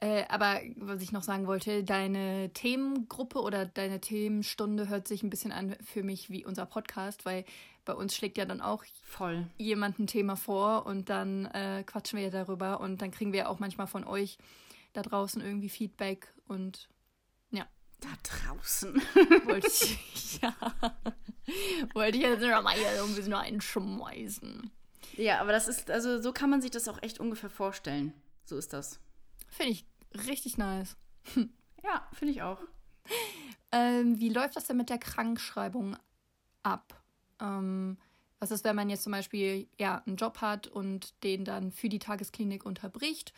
Äh, aber was ich noch sagen wollte, deine Themengruppe oder deine Themenstunde hört sich ein bisschen an für mich wie unser Podcast, weil bei uns schlägt ja dann auch Voll. jemand ein Thema vor und dann äh, quatschen wir ja darüber und dann kriegen wir auch manchmal von euch da draußen irgendwie Feedback und. Da draußen. Wollte ich, ja. Wollte ich jetzt noch mal hier so ein bisschen einschmeißen. Ja, aber das ist, also so kann man sich das auch echt ungefähr vorstellen. So ist das. Finde ich richtig nice. ja, finde ich auch. Ähm, wie läuft das denn mit der Krankschreibung ab? Ähm, was ist, wenn man jetzt zum Beispiel ja, einen Job hat und den dann für die Tagesklinik unterbricht?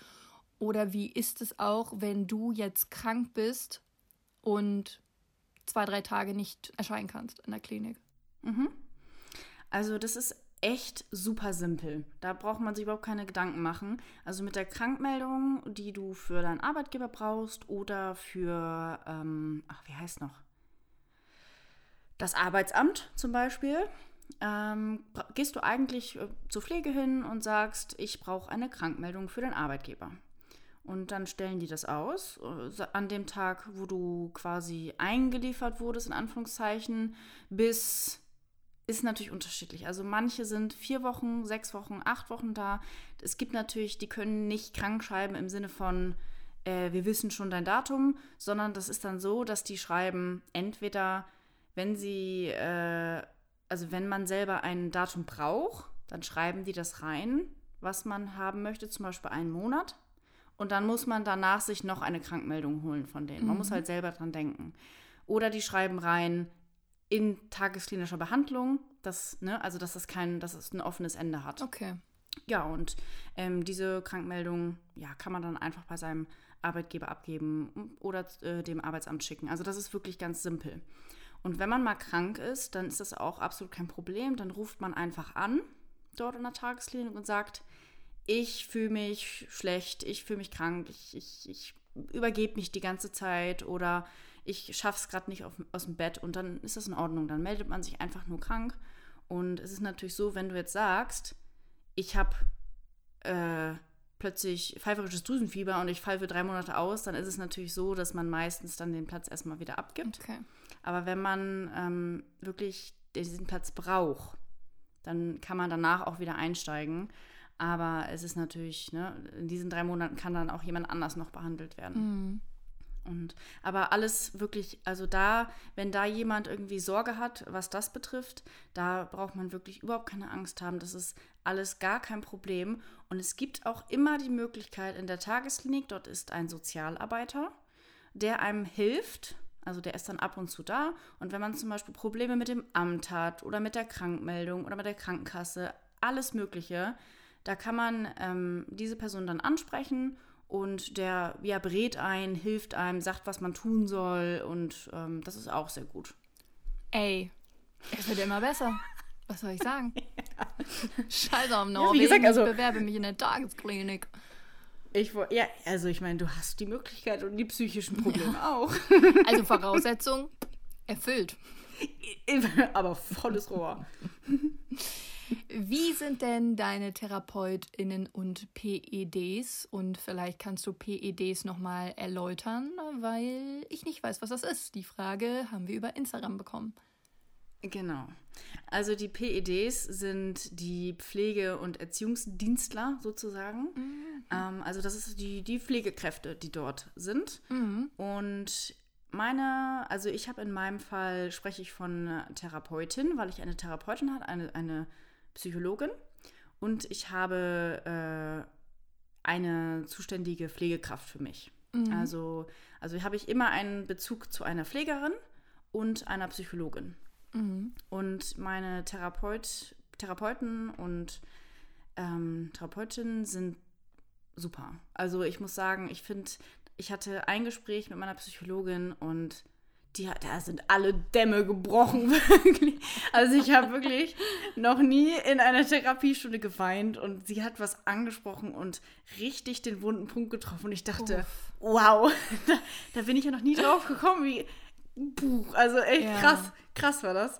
Oder wie ist es auch, wenn du jetzt krank bist und zwei, drei Tage nicht erscheinen kannst in der Klinik? Mhm. Also das ist echt super simpel. Da braucht man sich überhaupt keine Gedanken machen. Also mit der Krankmeldung, die du für deinen Arbeitgeber brauchst oder für, ähm, ach, wie heißt noch? Das Arbeitsamt zum Beispiel. Ähm, gehst du eigentlich äh, zur Pflege hin und sagst, ich brauche eine Krankmeldung für den Arbeitgeber. Und dann stellen die das aus. Äh, an dem Tag, wo du quasi eingeliefert wurdest, in Anführungszeichen, bis ist natürlich unterschiedlich. Also manche sind vier Wochen, sechs Wochen, acht Wochen da. Es gibt natürlich, die können nicht krank schreiben im Sinne von, äh, wir wissen schon dein Datum, sondern das ist dann so, dass die schreiben, entweder wenn sie, äh, also wenn man selber ein Datum braucht, dann schreiben die das rein, was man haben möchte, zum Beispiel einen Monat. Und dann muss man danach sich noch eine Krankmeldung holen von denen. Man mhm. muss halt selber dran denken. Oder die schreiben rein, in tagesklinischer Behandlung, dass, ne, also dass das kein, dass es ein offenes Ende hat. Okay. Ja, und ähm, diese Krankmeldung, ja, kann man dann einfach bei seinem Arbeitgeber abgeben oder äh, dem Arbeitsamt schicken. Also das ist wirklich ganz simpel. Und wenn man mal krank ist, dann ist das auch absolut kein Problem. Dann ruft man einfach an dort in der Tagesklinik und sagt, ich fühle mich schlecht, ich fühle mich krank, ich, ich, ich übergebe mich die ganze Zeit oder ich schaffe es gerade nicht auf, aus dem Bett und dann ist das in Ordnung. Dann meldet man sich einfach nur krank. Und es ist natürlich so, wenn du jetzt sagst, ich habe äh, plötzlich pfeiferisches Drüsenfieber und ich falle für drei Monate aus, dann ist es natürlich so, dass man meistens dann den Platz erstmal wieder abgibt. Okay. Aber wenn man ähm, wirklich diesen Platz braucht, dann kann man danach auch wieder einsteigen. Aber es ist natürlich, ne, in diesen drei Monaten kann dann auch jemand anders noch behandelt werden. Mhm. Und, aber alles wirklich, also da, wenn da jemand irgendwie Sorge hat, was das betrifft, da braucht man wirklich überhaupt keine Angst haben. Das ist alles gar kein Problem. Und es gibt auch immer die Möglichkeit in der Tagesklinik, dort ist ein Sozialarbeiter, der einem hilft. Also der ist dann ab und zu da. Und wenn man zum Beispiel Probleme mit dem Amt hat oder mit der Krankmeldung oder mit der Krankenkasse, alles Mögliche, da kann man ähm, diese Person dann ansprechen und der ja, berät einen, hilft einem, sagt, was man tun soll und ähm, das ist auch sehr gut. Ey, es wird immer besser. Was soll ich sagen? ja. Scheiße am Norwegen, ja, gesagt, also, ich bewerbe mich in der Tagesklinik. Ich ja, also ich meine, du hast die Möglichkeit und die psychischen Probleme ja. auch. also Voraussetzung erfüllt. Aber volles Rohr. Wie sind denn deine TherapeutInnen und PEDs? Und vielleicht kannst du PEDs nochmal erläutern, weil ich nicht weiß, was das ist. Die Frage haben wir über Instagram bekommen. Genau. Also die PEDs sind die Pflege- und Erziehungsdienstler sozusagen. Mhm. Ähm, also das ist die, die Pflegekräfte, die dort sind. Mhm. Und meine, also ich habe in meinem Fall, spreche ich von Therapeutin, weil ich eine Therapeutin habe, eine, eine Psychologin. Und ich habe äh, eine zuständige Pflegekraft für mich. Mhm. Also, also habe ich immer einen Bezug zu einer Pflegerin und einer Psychologin. Mhm. Und meine Therapeut, Therapeuten und ähm, Therapeutinnen sind super. Also ich muss sagen, ich finde, ich hatte ein Gespräch mit meiner Psychologin und die, da sind alle Dämme gebrochen, wirklich. Also ich habe wirklich noch nie in einer Therapiestunde geweint und sie hat was angesprochen und richtig den wunden Punkt getroffen. Und ich dachte, Uff. wow, da, da, bin ich ja noch nie drauf gekommen, wie, puh, also echt ja. krass, krass war das.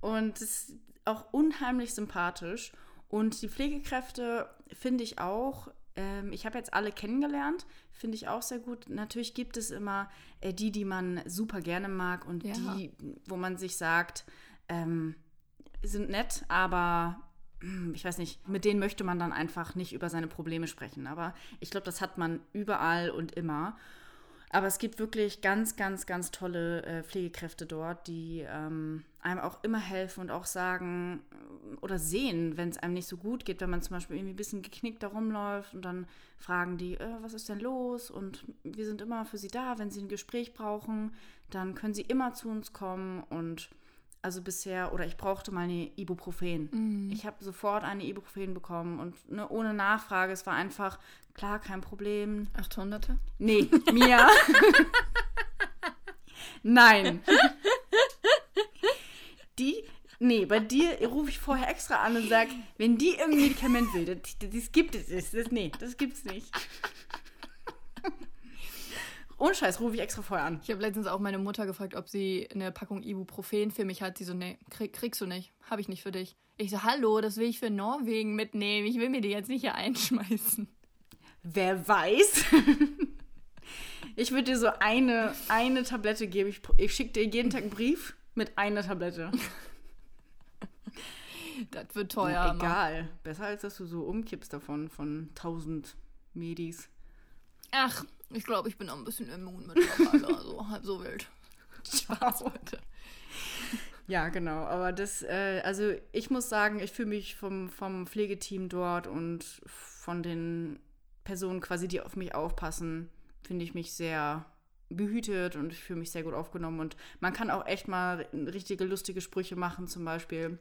Und es ist auch unheimlich sympathisch. Und die Pflegekräfte finde ich auch, ähm, ich habe jetzt alle kennengelernt, finde ich auch sehr gut. Natürlich gibt es immer äh, die, die man super gerne mag und ja. die, wo man sich sagt, ähm, sind nett, aber hm, ich weiß nicht, mit denen möchte man dann einfach nicht über seine Probleme sprechen. Aber ich glaube, das hat man überall und immer. Aber es gibt wirklich ganz, ganz, ganz tolle äh, Pflegekräfte dort, die ähm, einem auch immer helfen und auch sagen äh, oder sehen, wenn es einem nicht so gut geht, wenn man zum Beispiel irgendwie ein bisschen geknickt da rumläuft und dann fragen die, äh, was ist denn los? Und wir sind immer für sie da. Wenn sie ein Gespräch brauchen, dann können sie immer zu uns kommen und also bisher, oder ich brauchte mal eine Ibuprofen. Mm. Ich habe sofort eine Ibuprofen bekommen und ne, ohne Nachfrage. Es war einfach, klar, kein Problem. 800? Nee, mir. Nein. Die, nee, bei dir rufe ich vorher extra an und sage, wenn die irgendwie Medikament will, das, das gibt es, das, nee, das gibt's nicht. Ohne Scheiß, rufe ich extra vorher an. Ich habe letztens auch meine Mutter gefragt, ob sie eine Packung Ibuprofen für mich hat. Sie so, nee, krieg, kriegst du nicht. Habe ich nicht für dich. Ich so, hallo, das will ich für Norwegen mitnehmen. Ich will mir die jetzt nicht hier einschmeißen. Wer weiß? ich würde dir so eine, eine Tablette geben. Ich, ich schicke dir jeden Tag einen Brief mit einer Tablette. das wird teuer. Ja, egal. Mann. Besser als dass du so umkippst davon, von 1000 Medis. Ach, ich glaube, ich bin auch ein bisschen immun mittlerweile, also halb so wild. Spaß heute. Ja, genau. Aber das, äh, also ich muss sagen, ich fühle mich vom, vom Pflegeteam dort und von den Personen quasi, die auf mich aufpassen, finde ich mich sehr behütet und ich fühle mich sehr gut aufgenommen. Und man kann auch echt mal richtige lustige Sprüche machen. Zum Beispiel,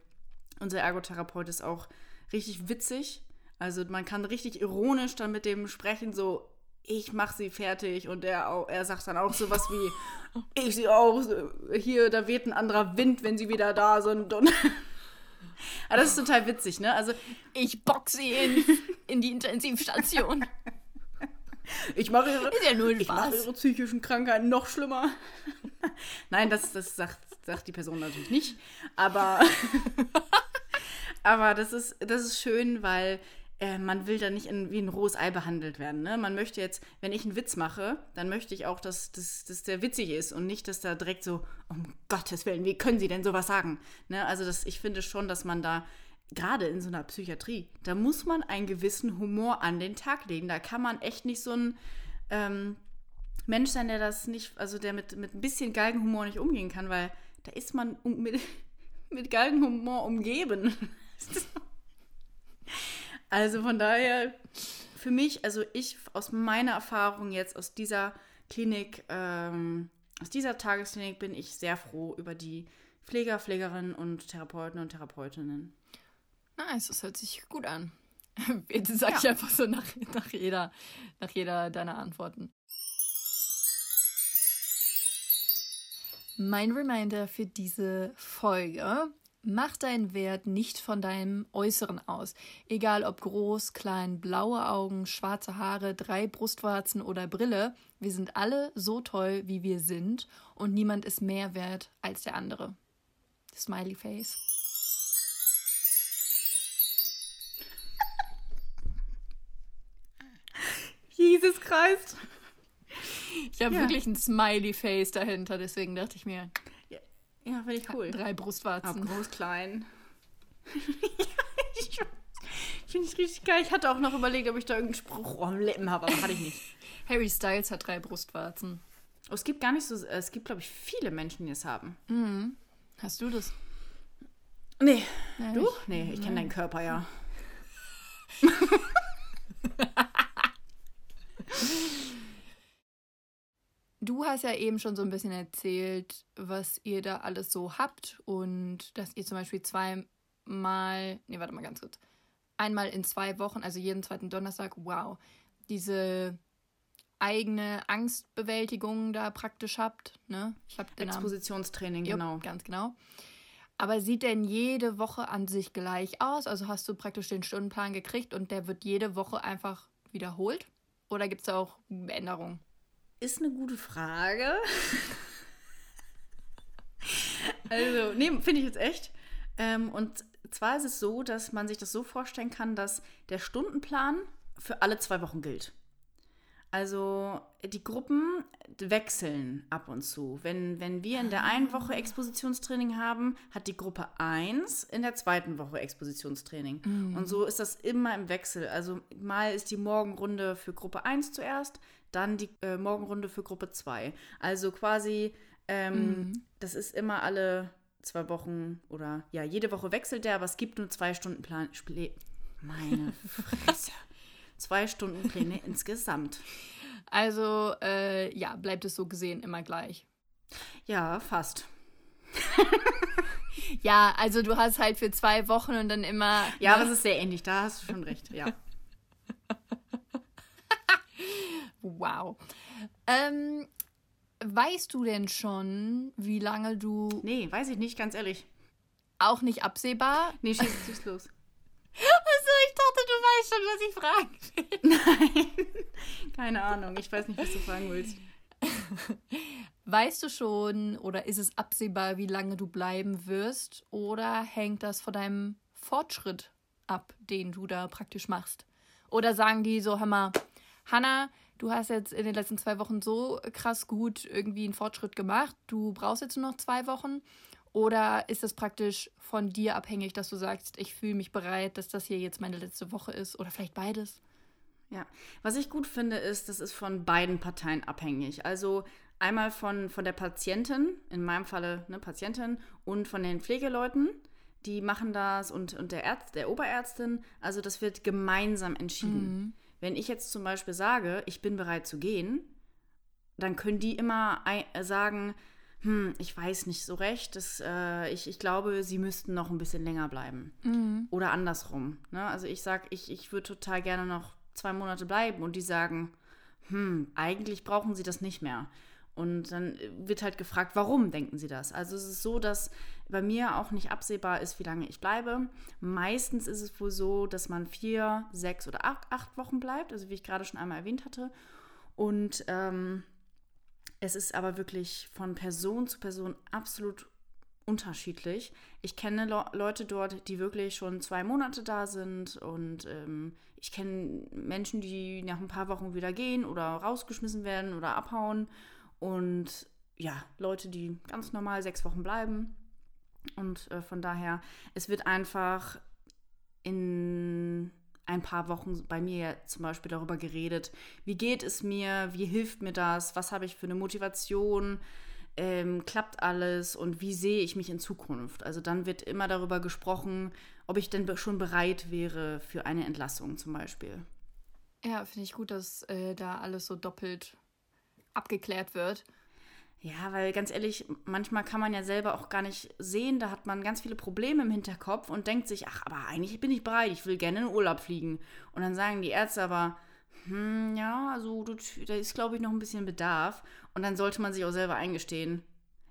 unser Ergotherapeut ist auch richtig witzig. Also man kann richtig ironisch dann mit dem sprechen, so ich mache sie fertig und er, auch, er sagt dann auch sowas wie, ich sie auch, hier, da weht ein anderer Wind, wenn sie wieder da sind. Und Aber das ist total witzig, ne? Also ich boxe sie in, die Intensivstation. Ich mache ihre, ja ich mache ihre psychischen Krankheiten noch schlimmer. Nein, das, das sagt, sagt die Person natürlich nicht. Aber, aber das, ist, das ist schön, weil äh, man will da nicht in, wie ein rohes Ei behandelt werden. Ne? Man möchte jetzt, wenn ich einen Witz mache, dann möchte ich auch, dass, dass, dass der witzig ist und nicht, dass da direkt so, um Gottes Willen, wie können Sie denn sowas sagen? Ne? Also das, ich finde schon, dass man da gerade in so einer Psychiatrie, da muss man einen gewissen Humor an den Tag legen. Da kann man echt nicht so ein ähm, Mensch sein, der das nicht, also der mit, mit ein bisschen Galgenhumor nicht umgehen kann, weil da ist man mit, mit Galgenhumor umgeben. Also von daher, für mich, also ich aus meiner Erfahrung jetzt aus dieser Klinik, ähm, aus dieser Tagesklinik bin ich sehr froh über die Pfleger, Pflegerinnen und Therapeuten und Therapeutinnen. Nice, das hört sich gut an. Jetzt sag ja. ich einfach so nach, nach, jeder, nach jeder deiner Antworten. Mein Reminder für diese Folge Mach deinen Wert nicht von deinem Äußeren aus. Egal ob groß, klein, blaue Augen, schwarze Haare, drei Brustwarzen oder Brille, wir sind alle so toll, wie wir sind und niemand ist mehr wert als der andere. Smiley Face. Jesus Christ. Ich habe ja. wirklich ein Smiley Face dahinter, deswegen dachte ich mir, ja, ja finde ich cool. Drei Brustwarzen. Ab groß, klein. ich finde ich richtig geil. Ich hatte auch noch überlegt, ob ich da irgendeinen Spruch am Lippen habe, aber hatte ich nicht. Harry Styles hat drei Brustwarzen. Oh, es gibt gar nicht so, es gibt, glaube ich, viele Menschen, die es haben. Mhm. Hast du das? Nee. Ja, du? Ich, nee, ich kenne deinen Körper ja. Du hast ja eben schon so ein bisschen erzählt, was ihr da alles so habt und dass ihr zum Beispiel zweimal, nee, warte mal ganz kurz, einmal in zwei Wochen, also jeden zweiten Donnerstag, wow, diese eigene Angstbewältigung da praktisch habt, ne? Ich habe Expositionstraining, Namen. genau. Ganz genau. Aber sieht denn jede Woche an sich gleich aus? Also hast du praktisch den Stundenplan gekriegt und der wird jede Woche einfach wiederholt? Oder gibt es da auch Änderungen? Ist eine gute Frage. also, nee, finde ich jetzt echt. Ähm, und zwar ist es so, dass man sich das so vorstellen kann, dass der Stundenplan für alle zwei Wochen gilt. Also die Gruppen wechseln ab und zu. Wenn, wenn wir in der einen Woche Expositionstraining haben, hat die Gruppe 1 in der zweiten Woche Expositionstraining. Mhm. Und so ist das immer im Wechsel. Also mal ist die Morgenrunde für Gruppe 1 zuerst, dann die äh, Morgenrunde für Gruppe 2. Also quasi, ähm, mhm. das ist immer alle zwei Wochen oder ja, jede Woche wechselt der, aber es gibt nur zwei Stunden Plan. Spl Meine Fresse zwei Stunden Pläne insgesamt. Also, äh, ja, bleibt es so gesehen immer gleich. Ja, fast. ja, also du hast halt für zwei Wochen und dann immer. Ja, ne? das ist sehr ähnlich, da hast du schon recht, ja. Wow. Ähm, weißt du denn schon, wie lange du. Nee, weiß ich nicht, ganz ehrlich. Auch nicht absehbar? Nee, schieß, schieß los. Also, ich dachte, du weißt schon, was ich fragen will. Nein, keine Ahnung. Ich weiß nicht, was du fragen willst. Weißt du schon oder ist es absehbar, wie lange du bleiben wirst? Oder hängt das von deinem Fortschritt ab, den du da praktisch machst? Oder sagen die so, hör mal, Hanna, du hast jetzt in den letzten zwei Wochen so krass gut irgendwie einen Fortschritt gemacht, du brauchst jetzt nur noch zwei Wochen oder ist es praktisch von dir abhängig, dass du sagst, ich fühle mich bereit, dass das hier jetzt meine letzte Woche ist? Oder vielleicht beides? Ja, was ich gut finde, ist, das ist von beiden Parteien abhängig. Also einmal von, von der Patientin, in meinem Falle eine Patientin, und von den Pflegeleuten. Die machen das und, und der, Ärzt, der Oberärztin. Also das wird gemeinsam entschieden. Mhm. Wenn ich jetzt zum Beispiel sage, ich bin bereit zu gehen, dann können die immer sagen, hm, ich weiß nicht so recht, das, äh, ich, ich glaube, sie müssten noch ein bisschen länger bleiben. Mhm. Oder andersrum. Ne? Also ich sage, ich, ich würde total gerne noch zwei Monate bleiben und die sagen, hm, eigentlich brauchen sie das nicht mehr. Und dann wird halt gefragt, warum denken sie das? Also es ist so, dass bei mir auch nicht absehbar ist, wie lange ich bleibe. Meistens ist es wohl so, dass man vier, sechs oder acht, acht Wochen bleibt, also wie ich gerade schon einmal erwähnt hatte. Und ähm, es ist aber wirklich von Person zu Person absolut unterschiedlich. Ich kenne Le Leute dort, die wirklich schon zwei Monate da sind und ähm, ich kenne Menschen, die nach ein paar Wochen wieder gehen oder rausgeschmissen werden oder abhauen und ja, Leute, die ganz normal sechs Wochen bleiben. Und äh, von daher, es wird einfach in ein paar Wochen bei mir zum Beispiel darüber geredet, wie geht es mir, wie hilft mir das, was habe ich für eine Motivation, ähm, klappt alles und wie sehe ich mich in Zukunft. Also dann wird immer darüber gesprochen, ob ich denn schon bereit wäre für eine Entlassung zum Beispiel. Ja, finde ich gut, dass äh, da alles so doppelt abgeklärt wird. Ja, weil ganz ehrlich, manchmal kann man ja selber auch gar nicht sehen, da hat man ganz viele Probleme im Hinterkopf und denkt sich, ach, aber eigentlich bin ich bereit, ich will gerne in den Urlaub fliegen. Und dann sagen die Ärzte aber, hm, ja, also da ist, glaube ich, noch ein bisschen Bedarf. Und dann sollte man sich auch selber eingestehen,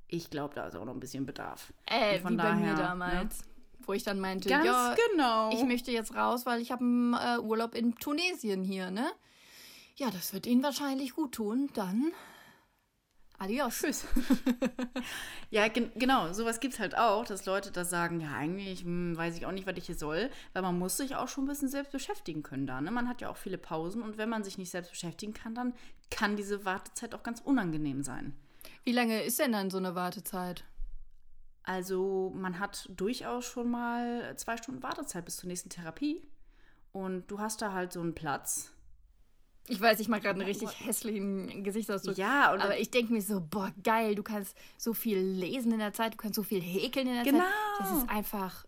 ich glaube, da ist auch noch ein bisschen Bedarf. Äh, wie daher, bei mir damals. Ja. Wo ich dann meinte, Ganz ja, genau. ich möchte jetzt raus, weil ich habe einen äh, Urlaub in Tunesien hier, ne? Ja, das wird Ihnen wahrscheinlich gut tun. Dann Adios. Tschüss. ja, gen genau, sowas gibt es halt auch, dass Leute da sagen, ja, eigentlich hm, weiß ich auch nicht, was ich hier soll, weil man muss sich auch schon ein bisschen selbst beschäftigen können da. Ne? Man hat ja auch viele Pausen und wenn man sich nicht selbst beschäftigen kann, dann kann diese Wartezeit auch ganz unangenehm sein. Wie lange ist denn dann so eine Wartezeit? Also man hat durchaus schon mal zwei Stunden Wartezeit bis zur nächsten Therapie und du hast da halt so einen Platz ich weiß, ich mache gerade einen richtig hässlichen Gesichtsausdruck. Ja, aber ich denke mir so, boah, geil, du kannst so viel lesen in der Zeit, du kannst so viel häkeln in der genau. Zeit. Das ist einfach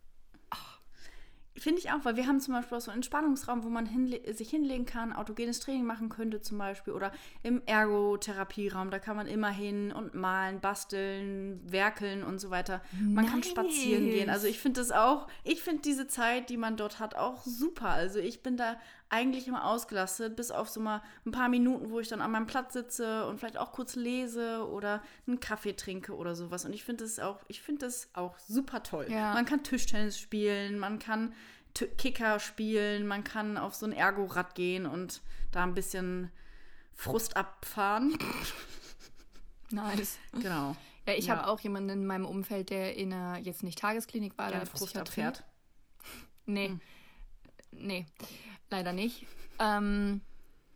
Finde ich auch, weil wir haben zum Beispiel auch so einen Entspannungsraum, wo man hinle sich hinlegen kann, autogenes Training machen könnte zum Beispiel oder im Ergotherapieraum, da kann man immer hin und malen, basteln, werkeln und so weiter. Man nice. kann spazieren gehen. Also ich finde das auch, ich finde diese Zeit, die man dort hat, auch super. Also ich bin da eigentlich immer ausgelastet, bis auf so mal ein paar Minuten, wo ich dann an meinem Platz sitze und vielleicht auch kurz lese oder einen Kaffee trinke oder sowas. Und ich finde das auch, ich finde das auch super toll. Ja. Man kann Tischtennis spielen, man kann T Kicker spielen, man kann auf so ein Ergo-Rad gehen und da ein bisschen Frust abfahren. Nice. Genau. Ja, ich ja. habe auch jemanden in meinem Umfeld, der in einer, jetzt nicht Tagesklinik war, der Frust abfährt. Nee. Hm. Nee leider nicht. Ähm,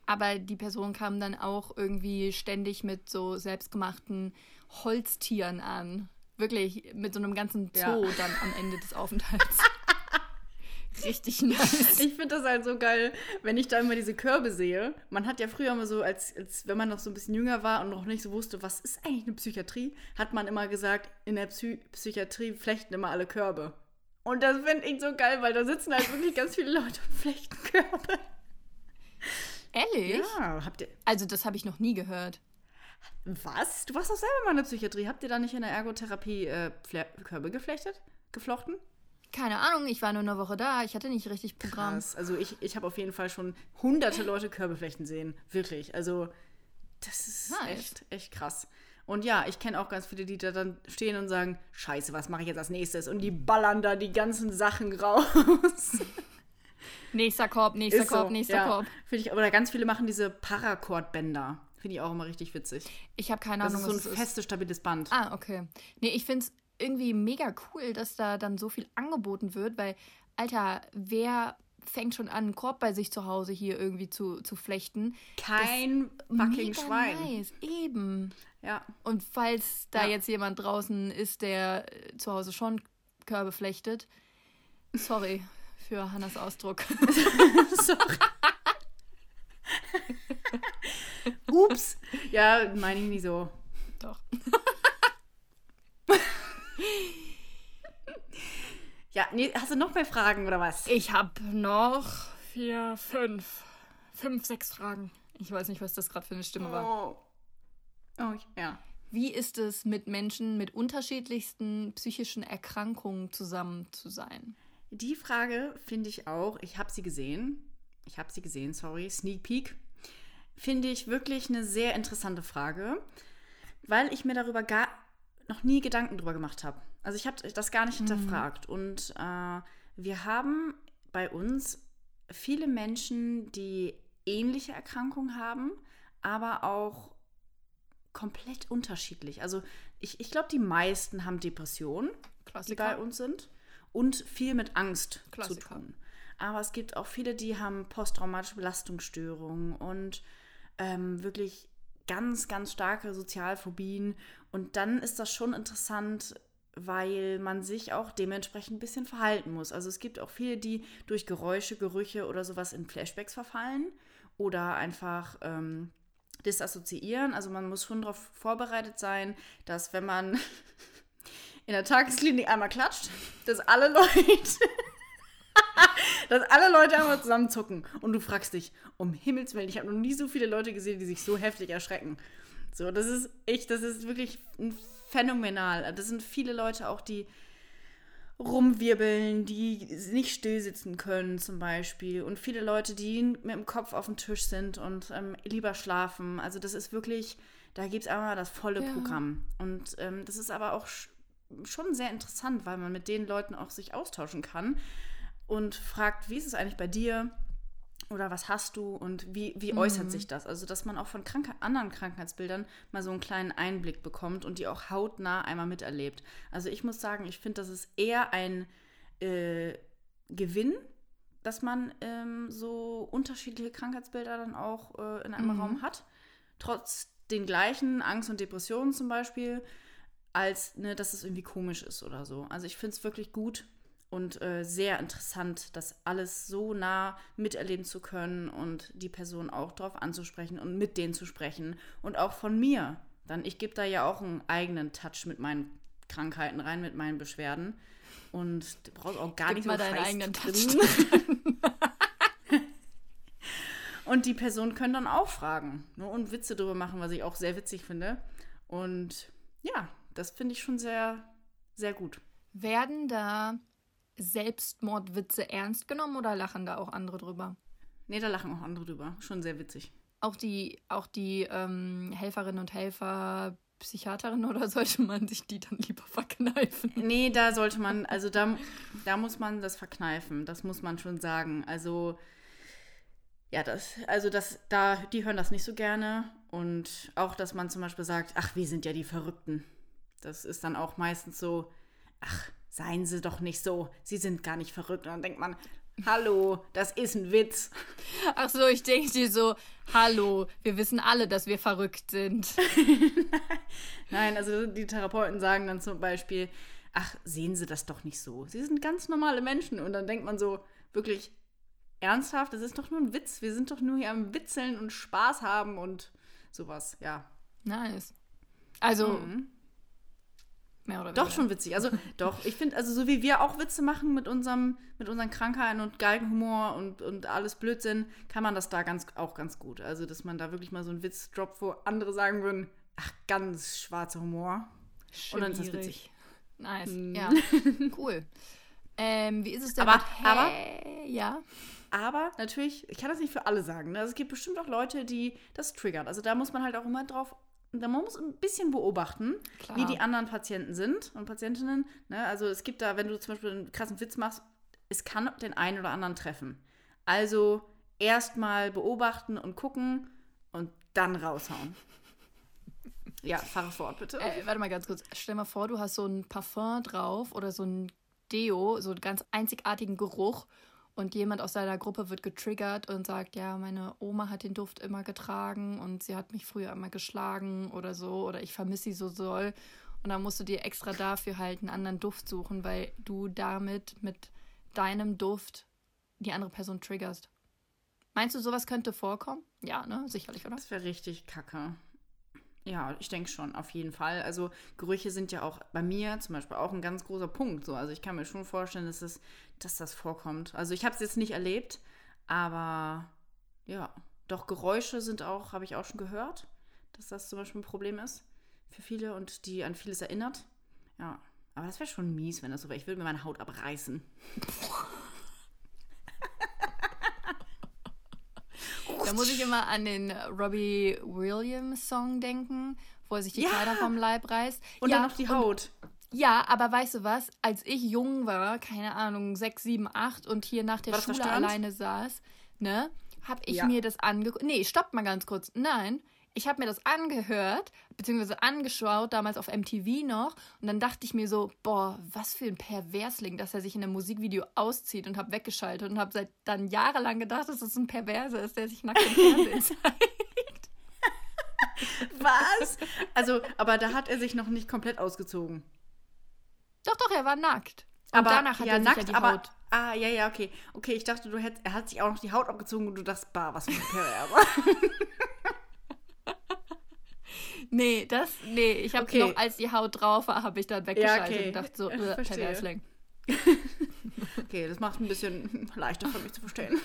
aber die Person kam dann auch irgendwie ständig mit so selbstgemachten Holztieren an. Wirklich mit so einem ganzen Zoo ja. dann am Ende des Aufenthalts. Richtig nice. Ich finde das halt so geil, wenn ich da immer diese Körbe sehe. Man hat ja früher immer so, als, als wenn man noch so ein bisschen jünger war und noch nicht so wusste, was ist eigentlich eine Psychiatrie, hat man immer gesagt, in der Psy Psychiatrie flechten immer alle Körbe. Und das finde ich so geil, weil da sitzen halt wirklich ganz viele Leute und flechten Körbe. Ehrlich? Ja, habt ihr. Also, das habe ich noch nie gehört. Was? Du warst doch selber mal in der Psychiatrie. Habt ihr da nicht in der Ergotherapie äh, Körbe geflechtet? Geflochten? Keine Ahnung, ich war nur eine Woche da. Ich hatte nicht richtig Programm. Krass. Also ich, ich habe auf jeden Fall schon hunderte Leute Körbe flechten sehen. Wirklich. Also das ist nice. echt, echt krass. Und ja, ich kenne auch ganz viele, die da dann stehen und sagen, scheiße, was mache ich jetzt als nächstes? Und die ballern da die ganzen Sachen raus. nächster Korb, nächster Ist Korb, so, nächster ja. Korb. Finde ich, oder ganz viele machen diese Paracord-Bänder. Finde ich auch immer richtig witzig. Ich habe keine Ahnung, Das ist so ein festes, stabiles Band. Ah, okay. Nee, ich finde es irgendwie mega cool, dass da dann so viel angeboten wird, weil, Alter, wer fängt schon an, einen Korb bei sich zu Hause hier irgendwie zu, zu flechten. Kein fucking Schwein. Nice, eben. Ja. Und falls da ja. jetzt jemand draußen ist, der äh, zu Hause schon Körbe flechtet, sorry für Hannas Ausdruck. sorry. Ups. Ja, meine ich nicht so. Doch. Ja, nee, hast du noch mehr Fragen oder was? Ich habe noch vier, fünf. Fünf, sechs Fragen. Ich weiß nicht, was das gerade für eine Stimme war. Oh. Ja. Wie ist es, mit Menschen mit unterschiedlichsten psychischen Erkrankungen zusammen zu sein? Die Frage finde ich auch, ich habe sie gesehen. Ich habe sie gesehen, sorry, Sneak Peek. Finde ich wirklich eine sehr interessante Frage, weil ich mir darüber gar noch nie Gedanken drüber gemacht habe. Also ich habe das gar nicht mhm. hinterfragt. Und äh, wir haben bei uns viele Menschen, die ähnliche Erkrankungen haben, aber auch komplett unterschiedlich. Also ich, ich glaube, die meisten haben Depressionen, Klassiker. die bei uns sind, und viel mit Angst Klassiker. zu tun. Aber es gibt auch viele, die haben posttraumatische Belastungsstörungen und ähm, wirklich ganz, ganz starke Sozialphobien. Und dann ist das schon interessant, weil man sich auch dementsprechend ein bisschen verhalten muss. Also es gibt auch viele, die durch Geräusche, Gerüche oder sowas in Flashbacks verfallen oder einfach ähm, disassoziieren. Also man muss schon darauf vorbereitet sein, dass wenn man in der Tagesklinik einmal klatscht, dass alle Leute, dass alle Leute einmal zusammenzucken und du fragst dich, um Himmels Willen, ich habe noch nie so viele Leute gesehen, die sich so heftig erschrecken. So, das ist echt, das ist wirklich phänomenal. Das sind viele Leute auch, die rumwirbeln, die nicht still sitzen können zum Beispiel. Und viele Leute, die mit dem Kopf auf dem Tisch sind und ähm, lieber schlafen. Also das ist wirklich, da gibt es einmal das volle ja. Programm. Und ähm, das ist aber auch schon sehr interessant, weil man mit den Leuten auch sich austauschen kann und fragt, wie ist es eigentlich bei dir? Oder was hast du und wie, wie mhm. äußert sich das? Also, dass man auch von Krank anderen Krankheitsbildern mal so einen kleinen Einblick bekommt und die auch hautnah einmal miterlebt. Also, ich muss sagen, ich finde, das ist eher ein äh, Gewinn, dass man ähm, so unterschiedliche Krankheitsbilder dann auch äh, in einem mhm. Raum hat. Trotz den gleichen Angst und Depressionen zum Beispiel, als ne, dass es irgendwie komisch ist oder so. Also ich finde es wirklich gut, und äh, sehr interessant, das alles so nah miterleben zu können und die Person auch darauf anzusprechen und mit denen zu sprechen und auch von mir. Dann ich gebe da ja auch einen eigenen Touch mit meinen Krankheiten rein, mit meinen Beschwerden und du brauchst auch gar Gib nicht mal deinen eigenen Touch. und die Personen können dann auch fragen ne, und Witze darüber machen, was ich auch sehr witzig finde. Und ja, das finde ich schon sehr, sehr gut. Werden da Selbstmordwitze ernst genommen oder lachen da auch andere drüber? Nee, da lachen auch andere drüber. Schon sehr witzig. Auch die, auch die ähm, Helferinnen und Helfer, Psychiaterinnen oder sollte man sich die dann lieber verkneifen? Nee, da sollte man, also da, da muss man das verkneifen. Das muss man schon sagen. Also, ja, das, also das, da, die hören das nicht so gerne. Und auch, dass man zum Beispiel sagt, ach, wir sind ja die Verrückten. Das ist dann auch meistens so, ach, seien Sie doch nicht so, Sie sind gar nicht verrückt. Und dann denkt man, hallo, das ist ein Witz. Ach so, ich denke dir so, hallo, wir wissen alle, dass wir verrückt sind. Nein, also die Therapeuten sagen dann zum Beispiel, ach, sehen Sie das doch nicht so. Sie sind ganz normale Menschen. Und dann denkt man so, wirklich ernsthaft, das ist doch nur ein Witz. Wir sind doch nur hier am Witzeln und Spaß haben und sowas, ja. Nice. Also, mhm. Mehr oder weniger. Doch schon witzig. Also doch, ich finde, also so wie wir auch Witze machen mit unserem, mit unseren Krankheiten und Galgenhumor und, und alles Blödsinn, kann man das da ganz auch ganz gut. Also, dass man da wirklich mal so einen Witz droppt, wo andere sagen würden, ach, ganz schwarzer Humor. Schwierig. Und dann ist das witzig. Nice. Hm. Ja, cool. Ähm, wie ist es denn aber, mit aber, ja. Aber natürlich, ich kann das nicht für alle sagen. Ne? Also es gibt bestimmt auch Leute, die das triggern. Also da muss man halt auch immer drauf man muss ein bisschen beobachten, Klar. wie die anderen Patienten sind und Patientinnen. Ne? Also es gibt da, wenn du zum Beispiel einen krassen Witz machst, es kann den einen oder anderen treffen. Also erstmal beobachten und gucken und dann raushauen. Ja, fahre fort, bitte. Äh, warte mal ganz kurz. Stell mal vor, du hast so ein Parfum drauf oder so ein Deo, so einen ganz einzigartigen Geruch und jemand aus seiner Gruppe wird getriggert und sagt, ja, meine Oma hat den Duft immer getragen und sie hat mich früher immer geschlagen oder so oder ich vermisse sie so soll. Und dann musst du dir extra dafür halt einen anderen Duft suchen, weil du damit mit deinem Duft die andere Person triggerst. Meinst du, sowas könnte vorkommen? Ja, ne? Sicherlich, oder? Das wäre richtig kacke. Ja, ich denke schon, auf jeden Fall. Also Gerüche sind ja auch bei mir zum Beispiel auch ein ganz großer Punkt. So. Also ich kann mir schon vorstellen, dass, es, dass das vorkommt. Also ich habe es jetzt nicht erlebt, aber ja, doch Geräusche sind auch, habe ich auch schon gehört, dass das zum Beispiel ein Problem ist für viele und die an vieles erinnert. Ja, aber das wäre schon mies, wenn das so wäre. Ich würde mir meine Haut abreißen. Da muss ich immer an den Robbie Williams Song denken, wo er sich die ja. Kleider vom Leib reißt. Und ja, dann noch die Haut. Und, ja, aber weißt du was? Als ich jung war, keine Ahnung, sechs, sieben, acht und hier nach der war Schule alleine saß, ne, hab ich ja. mir das angeguckt. Nee, stopp mal ganz kurz. Nein, ich habe mir das angehört, beziehungsweise angeschaut, damals auf MTV noch. Und dann dachte ich mir so, boah, was für ein Perversling, dass er sich in einem Musikvideo auszieht und habe weggeschaltet und habe seit dann jahrelang gedacht, dass das ein Perverser ist, der sich nackt im Fernsehen zeigt. was? Also, aber da hat er sich noch nicht komplett ausgezogen. Doch, doch, er war nackt. Und aber danach hat ja, er nackt, ja die aber, Haut. Ah, ja, ja, okay. Okay, ich dachte, du hättest, er hat sich auch noch die Haut abgezogen und du dachtest, bah, was für ein Perverser. Nee, das, nee, ich habe okay. noch, als die Haut drauf war, habe ich dann weggeschaltet ja, okay. und dachte so, äh, Perversling. okay, das macht ein bisschen leichter für mich zu verstehen.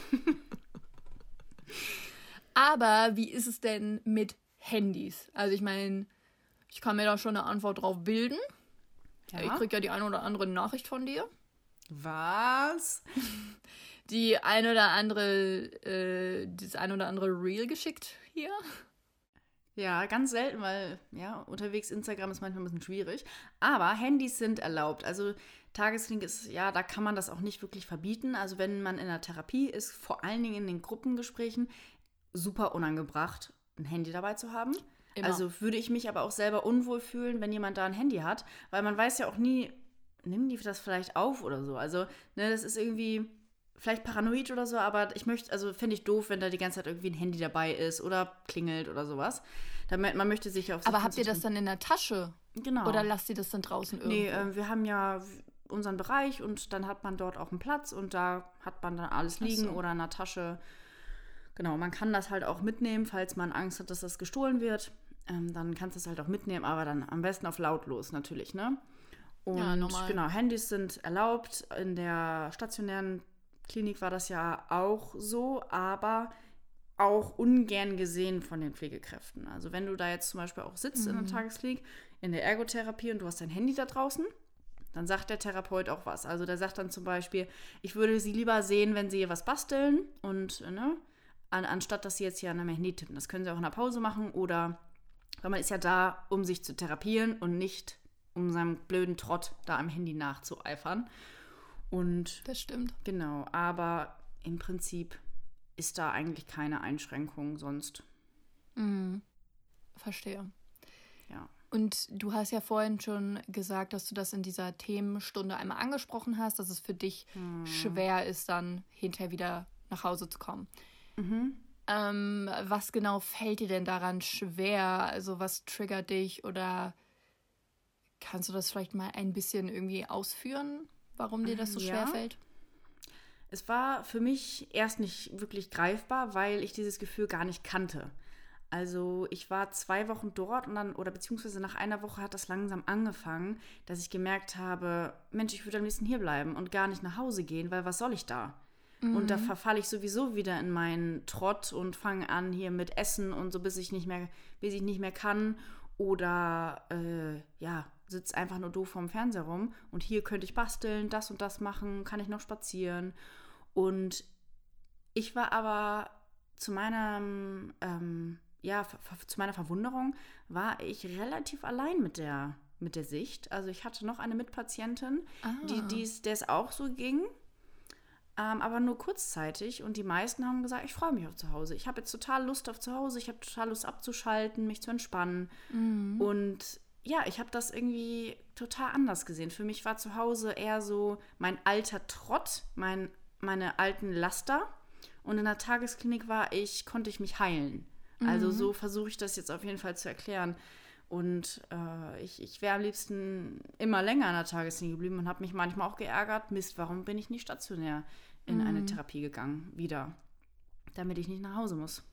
Aber wie ist es denn mit Handys? Also ich meine, ich kann mir da schon eine Antwort drauf bilden. Ja. Ich kriege ja die eine oder andere Nachricht von dir. Was? Die eine oder andere, äh, das eine oder andere Reel geschickt hier. Ja, ganz selten, weil ja, unterwegs Instagram ist manchmal ein bisschen schwierig. Aber Handys sind erlaubt. Also Tagesklinik ist, ja, da kann man das auch nicht wirklich verbieten. Also wenn man in der Therapie ist, vor allen Dingen in den Gruppengesprächen, super unangebracht, ein Handy dabei zu haben. Immer. Also würde ich mich aber auch selber unwohl fühlen, wenn jemand da ein Handy hat, weil man weiß ja auch nie, nimm die das vielleicht auf oder so. Also, ne, das ist irgendwie vielleicht paranoid oder so, aber ich möchte, also finde ich doof, wenn da die ganze Zeit irgendwie ein Handy dabei ist oder klingelt oder sowas. Damit, man möchte sich auf Aber habt ihr das dann in der Tasche? Genau. Oder lasst ihr das dann draußen irgendwo? Nee, äh, wir haben ja unseren Bereich und dann hat man dort auch einen Platz und da hat man dann alles liegen so. oder in der Tasche. Genau, man kann das halt auch mitnehmen, falls man Angst hat, dass das gestohlen wird. Ähm, dann kannst du es halt auch mitnehmen, aber dann am besten auf lautlos natürlich, ne? Und ja, normal. genau, Handys sind erlaubt. In der stationären Klinik war das ja auch so, aber auch ungern gesehen von den Pflegekräften. Also wenn du da jetzt zum Beispiel auch sitzt mhm. in der. Tagesklinik, in der Ergotherapie und du hast dein Handy da draußen, dann sagt der Therapeut auch was. Also der sagt dann zum Beispiel, ich würde sie lieber sehen, wenn sie ihr was basteln und ne, an, anstatt dass sie jetzt hier an einem Handy tippen. Das können sie auch in der Pause machen oder weil man ist ja da, um sich zu therapieren und nicht um seinem blöden Trott da am Handy nachzueifern. Und das stimmt. Genau, aber im Prinzip ist da eigentlich keine Einschränkung sonst. Mhm. Verstehe. Ja. Und du hast ja vorhin schon gesagt, dass du das in dieser Themenstunde einmal angesprochen hast, dass es für dich hm. schwer ist, dann hinterher wieder nach Hause zu kommen. Mhm. Ähm, was genau fällt dir denn daran schwer? Also was triggert dich oder kannst du das vielleicht mal ein bisschen irgendwie ausführen, warum dir das so ja. schwer fällt? Es war für mich erst nicht wirklich greifbar, weil ich dieses Gefühl gar nicht kannte. Also ich war zwei Wochen dort und dann, oder beziehungsweise nach einer Woche hat das langsam angefangen, dass ich gemerkt habe, Mensch, ich würde am liebsten hier bleiben und gar nicht nach Hause gehen, weil was soll ich da? Mhm. Und da mhm. verfalle ich sowieso wieder in meinen Trott und fange an hier mit Essen und so, bis ich nicht mehr, bis ich nicht mehr kann. Oder äh, ja, sitze einfach nur doof vorm Fernseher rum. Und hier könnte ich basteln, das und das machen, kann ich noch spazieren. Und ich war aber zu meinem, ähm, ja, zu meiner Verwunderung, war ich relativ allein mit der, mit der Sicht. Also ich hatte noch eine Mitpatientin, ah. die, die der es auch so ging ähm, aber nur kurzzeitig. Und die meisten haben gesagt, ich freue mich auf zu Hause. Ich habe jetzt total Lust auf zu Hause. Ich habe total Lust abzuschalten, mich zu entspannen. Mhm. Und ja, ich habe das irgendwie total anders gesehen. Für mich war zu Hause eher so mein alter Trott, mein, meine alten Laster. Und in der Tagesklinik war ich, konnte ich mich heilen. Also mhm. Also so versuche ich das jetzt auf jeden Fall zu erklären. Und äh, ich, ich wäre am liebsten immer länger in der Tagesklinik geblieben und habe mich manchmal auch geärgert, Mist, warum bin ich nicht stationär in mhm. eine Therapie gegangen, wieder, damit ich nicht nach Hause muss.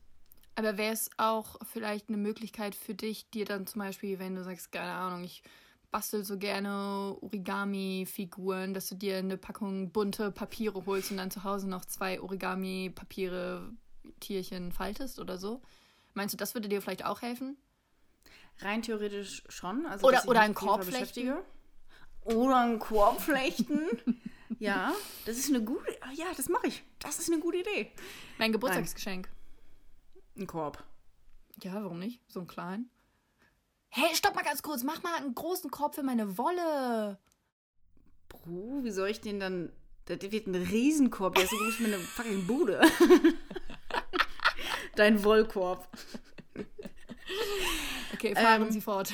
Aber wäre es auch vielleicht eine Möglichkeit für dich, dir dann zum Beispiel, wenn du sagst, keine Ahnung, ich bastel so gerne Origami-Figuren, dass du dir eine Packung bunte Papiere holst und dann zu Hause noch zwei Origami-Papiere, Tierchen faltest oder so? Meinst du, das würde dir vielleicht auch helfen? Rein theoretisch schon. Also, oder oder ein Korb flechten. Oder ein Korb flechten. ja, das ist eine gute. Ja, das mache ich. Das ist eine gute Idee. Mein Geburtstagsgeschenk. Ein Korb. Ja, warum nicht? So ein kleinen. Hey, stopp mal ganz kurz. Mach mal einen großen Korb für meine Wolle. Bro, wie soll ich den dann. Das wird ein Riesenkorb. Der ist so groß wie eine fucking Bude. Dein Wollkorb. Okay, fahren ähm, Sie fort.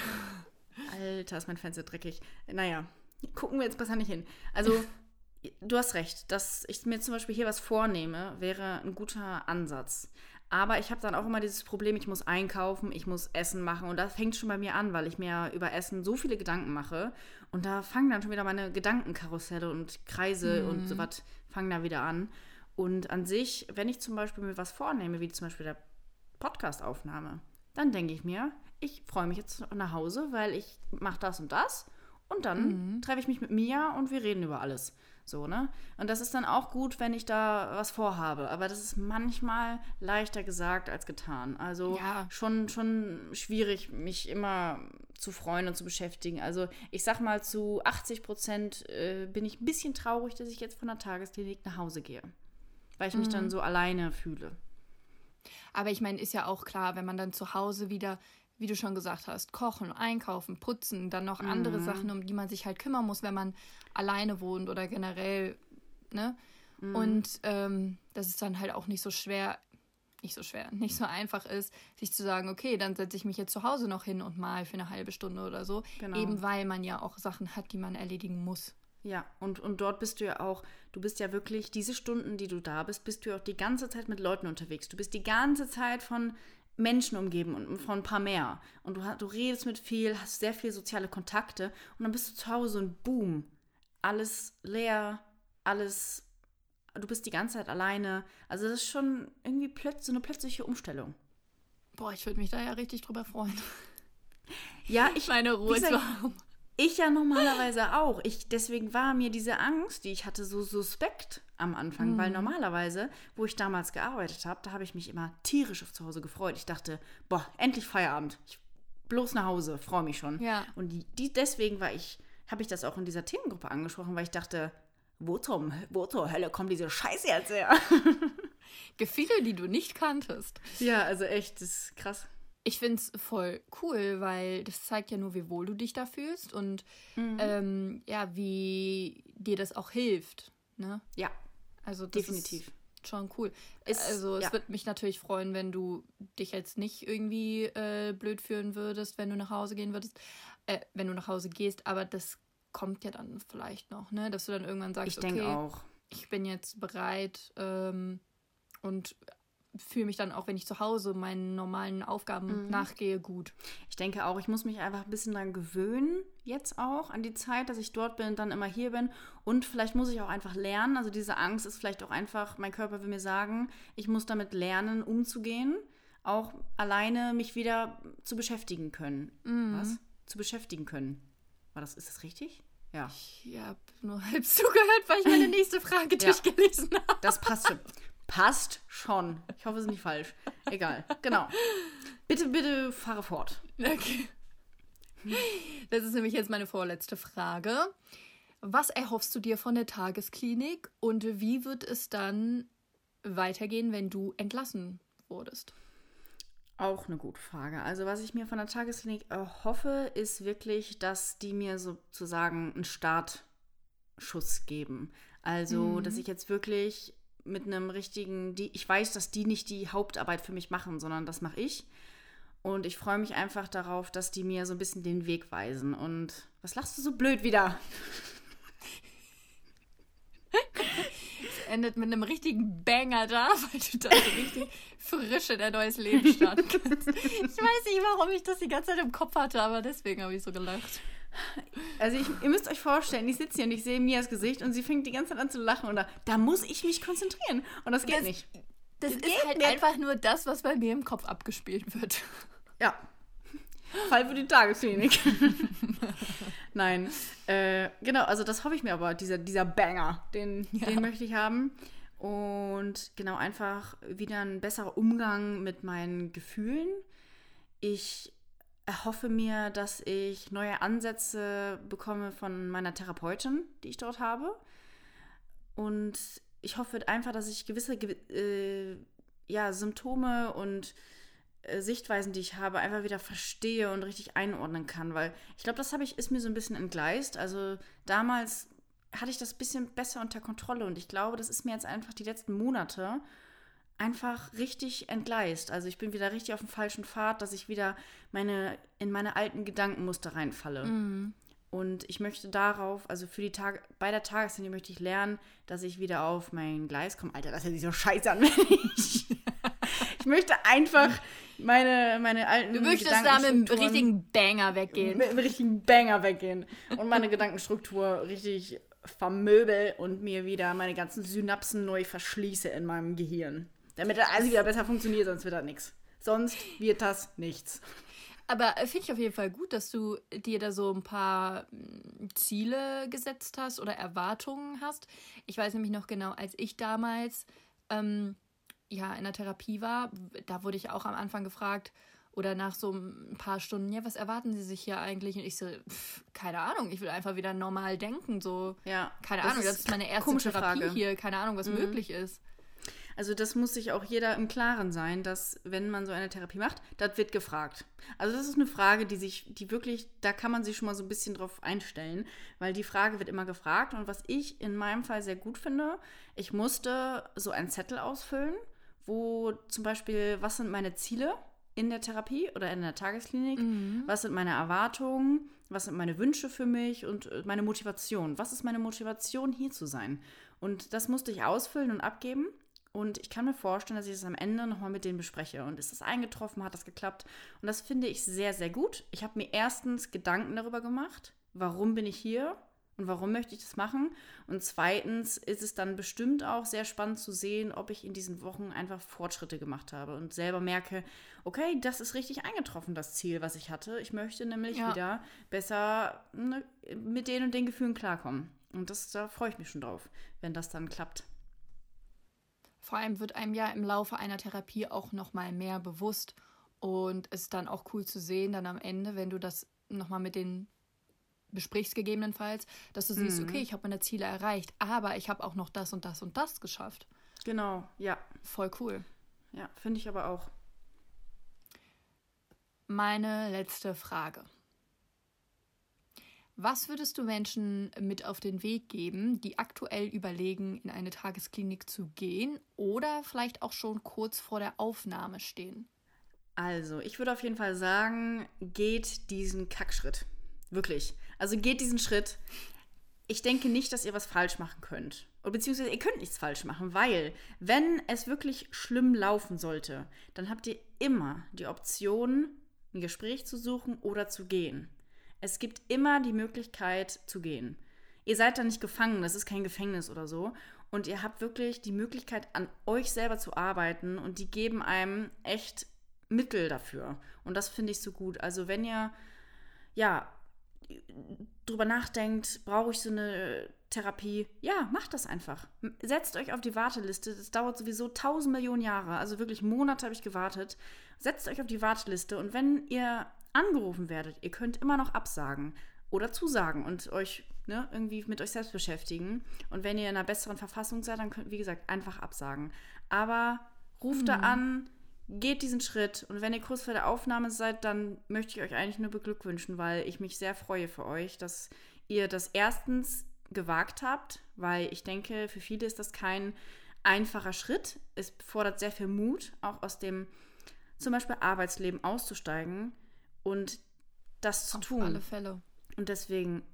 Alter, ist mein Fenster dreckig. Naja, gucken wir jetzt besser nicht hin. Also, du hast recht, dass ich mir zum Beispiel hier was vornehme, wäre ein guter Ansatz. Aber ich habe dann auch immer dieses Problem, ich muss einkaufen, ich muss Essen machen. Und das fängt schon bei mir an, weil ich mir über Essen so viele Gedanken mache. Und da fangen dann schon wieder meine Gedankenkarusselle und Kreise mhm. und so was fangen da wieder an. Und an sich, wenn ich zum Beispiel mir was vornehme, wie zum Beispiel der Podcastaufnahme, dann denke ich mir, ich freue mich jetzt nach Hause, weil ich mache das und das. Und dann mhm. treffe ich mich mit Mia und wir reden über alles. So, ne? Und das ist dann auch gut, wenn ich da was vorhabe. Aber das ist manchmal leichter gesagt als getan. Also ja. schon, schon schwierig, mich immer zu freuen und zu beschäftigen. Also ich sag mal, zu 80 Prozent äh, bin ich ein bisschen traurig, dass ich jetzt von der Tagesklinik nach Hause gehe. Weil ich mich dann mhm. so alleine fühle. Aber ich meine, ist ja auch klar, wenn man dann zu Hause wieder wie du schon gesagt hast, kochen, einkaufen, putzen, dann noch andere Mhm. Sachen, um die man sich halt kümmern muss, wenn man alleine wohnt oder generell, ne? Mhm. Und ähm, dass es dann halt auch nicht so schwer, nicht so schwer, nicht so einfach ist, sich zu sagen, okay, dann setze ich mich jetzt zu Hause noch hin und mal für eine halbe Stunde oder so. Genau. Eben weil man ja auch Sachen hat, die man erledigen muss. Ja, und, und dort bist du ja auch, du bist ja wirklich, diese Stunden, die du da bist, bist du ja auch die ganze Zeit mit Leuten unterwegs. Du bist die ganze Zeit von Menschen umgeben und von ein paar mehr. Und du, du redest mit viel, hast sehr viele soziale Kontakte und dann bist du zu Hause und boom, alles leer, alles, du bist die ganze Zeit alleine. Also das ist schon irgendwie plötz, so eine plötzliche Umstellung. Boah, ich würde mich da ja richtig drüber freuen, Ja, ich, meine Ruhe zu haben. Ich ja normalerweise auch. Ich, deswegen war mir diese Angst, die ich hatte, so suspekt am Anfang. Weil normalerweise, wo ich damals gearbeitet habe, da habe ich mich immer tierisch auf zu Hause gefreut. Ich dachte, boah, endlich Feierabend. Ich, bloß nach Hause, freue mich schon. Ja. Und die, die, deswegen war ich, habe ich das auch in dieser Themengruppe angesprochen, weil ich dachte, wo, zum, wo zur Hölle kommt diese Scheiße jetzt her? Gefühle, die du nicht kanntest. ja, also echt, das ist krass. Ich finde es voll cool, weil das zeigt ja nur, wie wohl du dich da fühlst und Mhm. ähm, ja, wie dir das auch hilft. Ne? Ja, Also definitiv. schon cool. Ist- also es ja. würde mich natürlich freuen, wenn du dich jetzt nicht irgendwie äh, blöd fühlen würdest, wenn du nach Hause gehen würdest, äh, wenn du nach Hause gehst, aber das kommt ja dann vielleicht noch, ne? Dass du dann irgendwann sagst, Ich denke okay, auch. ich bin jetzt bereit ähm, und fühle mich dann auch, wenn ich zu Hause meinen normalen Mhm. Aufgaben nachgehe, gut. Ich denke auch, ich muss mich einfach ein bisschen daran gewöhnen, jetzt auch, an die Zeit, dass ich dort bin und dann immer hier bin. Und vielleicht muss ich auch einfach lernen. Also diese Angst ist vielleicht auch einfach, mein Körper will mir sagen, ich muss damit lernen, umzugehen. Auch alleine mich wieder zu beschäftigen können. Was? Zu beschäftigen können. War das, ist das richtig? Ja. Ich habe nur halb zugehört, weil ich meine nächste Frage Ja. durchgelesen habe. Das passt schon. Passt schon. Ich hoffe, es ist nicht falsch. Egal. Genau. Bitte, bitte fahre fort. Okay. Das ist nämlich jetzt meine vorletzte Frage. Was erhoffst du dir von der Tagesklinik und wie wird es dann weitergehen, wenn du entlassen wurdest? Auch eine gute Frage. Also, was ich mir von der Tagesklinik erhoffe, ist wirklich, dass die mir sozusagen einen Startschuss geben. Also, dass ich jetzt wirklich mit einem richtigen, die, ich weiß, dass die nicht die Hauptarbeit für mich machen, sondern das mache ich. Und ich freue mich einfach darauf, dass die mir so ein bisschen den Weg weisen. Und was lachst du so blöd wieder? Es endet mit einem richtigen Banger da, weil du da so richtig frisch in ein neues Leben starten kannst. Ich weiß nicht, warum ich das die ganze Zeit im Kopf hatte, aber deswegen habe ich so gelacht. Also ich, ihr müsst euch vorstellen, ich sitze hier und ich sehe Mias Gesicht und sie fängt die ganze Zeit an zu lachen und da, da muss ich mich konzentrieren und das geht Das- nicht. Das Das ist geht halt nicht. einfach nur das, was bei mir im Kopf abgespielt wird. Ja. Fall für die Tagesklinik. Nein. Äh, genau, also das hoffe ich mir aber, dieser, dieser Banger, den, Ja. den möchte ich haben. Und genau, einfach wieder ein besserer Umgang mit meinen Gefühlen. Ich erhoffe mir, dass ich neue Ansätze bekomme von meiner Therapeutin, die ich dort habe. Und ich hoffe einfach, dass ich gewisse Ge äh, ja, Symptome und äh, Sichtweisen, die ich habe, einfach wieder verstehe und richtig einordnen kann, weil ich glaube, das habe ich ist mir so ein bisschen entgleist. Also damals hatte ich das ein bisschen besser unter Kontrolle und ich glaube, das ist mir jetzt einfach die letzten Monate einfach richtig entgleist. Also ich bin wieder richtig auf dem falschen Pfad, dass ich wieder meine in meine alten Gedankenmuster reinfalle. Und ich möchte darauf, also für die Tage, bei der Tageslinie möchte ich lernen, dass ich wieder auf mein Gleis komme. Alter, das hört sich so scheiße an, wenn ich. ich möchte einfach meine, meine alten Du möchtest da mit einem richtigen Banger weggehen. mit einem richtigen Banger weggehen und meine Gedankenstruktur richtig vermöbel und mir wieder meine ganzen Synapsen neu verschließe in meinem Gehirn. Damit das alles wieder besser funktioniert, sonst wird das nichts. Sonst wird das nichts. Aber äh, finde ich auf jeden Fall gut, dass du dir da so ein paar mm, Ziele gesetzt hast oder Erwartungen hast. Ich weiß nämlich noch genau, als ich damals ähm, ja in der Therapie war, da wurde ich auch am Anfang gefragt oder nach so ein paar Stunden, ja, was erwarten Sie sich hier eigentlich? Und ich so, pff, keine Ahnung, ich will einfach wieder normal denken, so. Ja, Keine das Ahnung, das ist meine erste Therapie Frage. Mhm. hier, keine Ahnung, was möglich ist. Also das muss sich auch jeder im Klaren sein, dass wenn man so eine Therapie macht, das wird gefragt. Also das ist eine Frage, die sich, die wirklich, da kann man sich schon mal so ein bisschen drauf einstellen, weil die Frage wird immer gefragt. Und was ich in meinem Fall sehr gut finde, ich musste so einen Zettel ausfüllen, wo zum Beispiel, was sind meine Ziele in der Therapie oder in der Tagesklinik, mhm. was sind meine Erwartungen, was sind meine Wünsche für mich und äh, meine Motivation. Was ist meine Motivation, hier zu sein? Und das musste ich ausfüllen und abgeben. Und ich kann mir vorstellen, dass ich das am Ende nochmal mit denen bespreche. Und ist das eingetroffen? Hat das geklappt? Und das finde ich sehr, sehr gut. Ich habe mir erstens Gedanken darüber gemacht, warum bin ich hier und warum möchte ich das machen. Und zweitens ist es dann bestimmt auch sehr spannend zu sehen, ob ich in diesen Wochen einfach Fortschritte gemacht habe und selber merke, okay, das ist richtig eingetroffen, das Ziel, was ich hatte. Ich möchte nämlich ja. wieder besser ne, mit den und den Gefühlen klarkommen. Und das, da freue ich mich schon drauf, wenn das dann klappt. Vor allem wird einem ja im Laufe einer Therapie auch noch mal mehr bewusst und es ist dann auch cool zu sehen, dann am Ende, wenn du das noch mal mit den besprichst gegebenenfalls, dass du siehst, mhm. okay, ich habe meine Ziele erreicht, aber ich habe auch noch das und das und das geschafft. Genau, ja. Voll cool. Ja, finde ich aber auch. Meine letzte Frage. Was würdest du Menschen mit auf den Weg geben, die aktuell überlegen, in eine Tagesklinik zu gehen oder vielleicht auch schon kurz vor der Aufnahme stehen? Also, ich würde auf jeden Fall sagen, geht diesen Kackschritt. Wirklich. Also geht diesen Schritt. Ich denke nicht, dass ihr was falsch machen könnt. Beziehungsweise ihr könnt nichts falsch machen, weil wenn es wirklich schlimm laufen sollte, dann habt ihr immer die Option, ein Gespräch zu suchen oder zu gehen. Es gibt immer die Möglichkeit zu gehen. Ihr seid da nicht gefangen, das ist kein Gefängnis oder so. Und ihr habt wirklich die Möglichkeit, an euch selber zu arbeiten und die geben einem echt Mittel dafür. Und das finde ich so gut. Also wenn ihr ja drüber nachdenkt, brauche ich so eine Therapie, ja, macht das einfach. Setzt euch auf die Warteliste. Das dauert sowieso tausend Millionen Jahre. Also wirklich Monate habe ich gewartet. Setzt euch auf die Warteliste und wenn ihr angerufen werdet, ihr könnt immer noch absagen oder zusagen und euch ne, irgendwie mit euch selbst beschäftigen. Und wenn ihr in einer besseren Verfassung seid, dann könnt, wie gesagt, einfach absagen. Aber ruft mhm. da an, geht diesen Schritt. Und wenn ihr kurz vor der Aufnahme seid, dann möchte ich euch eigentlich nur beglückwünschen, weil ich mich sehr freue für euch, dass ihr das erstens gewagt habt, weil ich denke, für viele ist das kein einfacher Schritt. Es fordert sehr viel Mut, auch aus dem zum Beispiel Arbeitsleben auszusteigen und das zu Auf tun. Auf alle Fälle. Und deswegen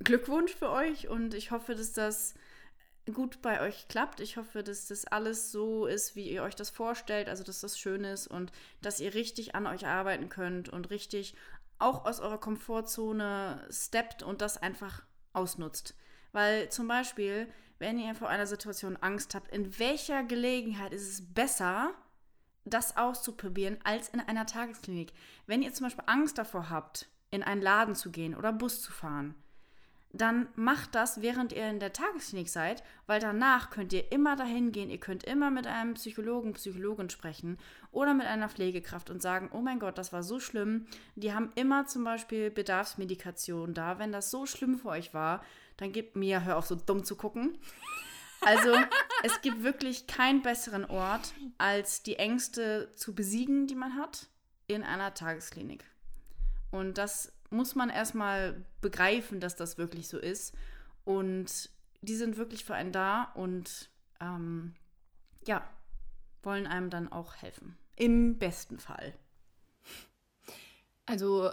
Glückwunsch für euch und ich hoffe, dass das gut bei euch klappt. Ich hoffe, dass das alles so ist, wie ihr euch das vorstellt, also dass das schön ist und dass ihr richtig an euch arbeiten könnt und richtig auch aus eurer Komfortzone steppt und das einfach ausnutzt. Weil zum Beispiel, wenn ihr vor einer Situation Angst habt, in welcher Gelegenheit ist es besser, das auszuprobieren, als in einer Tagesklinik. Wenn ihr zum Beispiel Angst davor habt, in einen Laden zu gehen oder Bus zu fahren, dann macht das, während ihr in der Tagesklinik seid, weil danach könnt ihr immer dahin gehen, ihr könnt immer mit einem Psychologen, Psychologin sprechen oder mit einer Pflegekraft und sagen, oh mein Gott, das war so schlimm. Die haben immer zum Beispiel Bedarfsmedikation da. Wenn das so schlimm für euch war, dann gebt mir, hör auf so dumm zu gucken. Also es gibt wirklich keinen besseren Ort, als die Ängste zu besiegen, die man hat, in einer Tagesklinik. Und das muss man erstmal begreifen, dass das wirklich so ist. Und die sind wirklich für einen da und ähm, ja, wollen einem dann auch helfen. Im besten Fall. Also,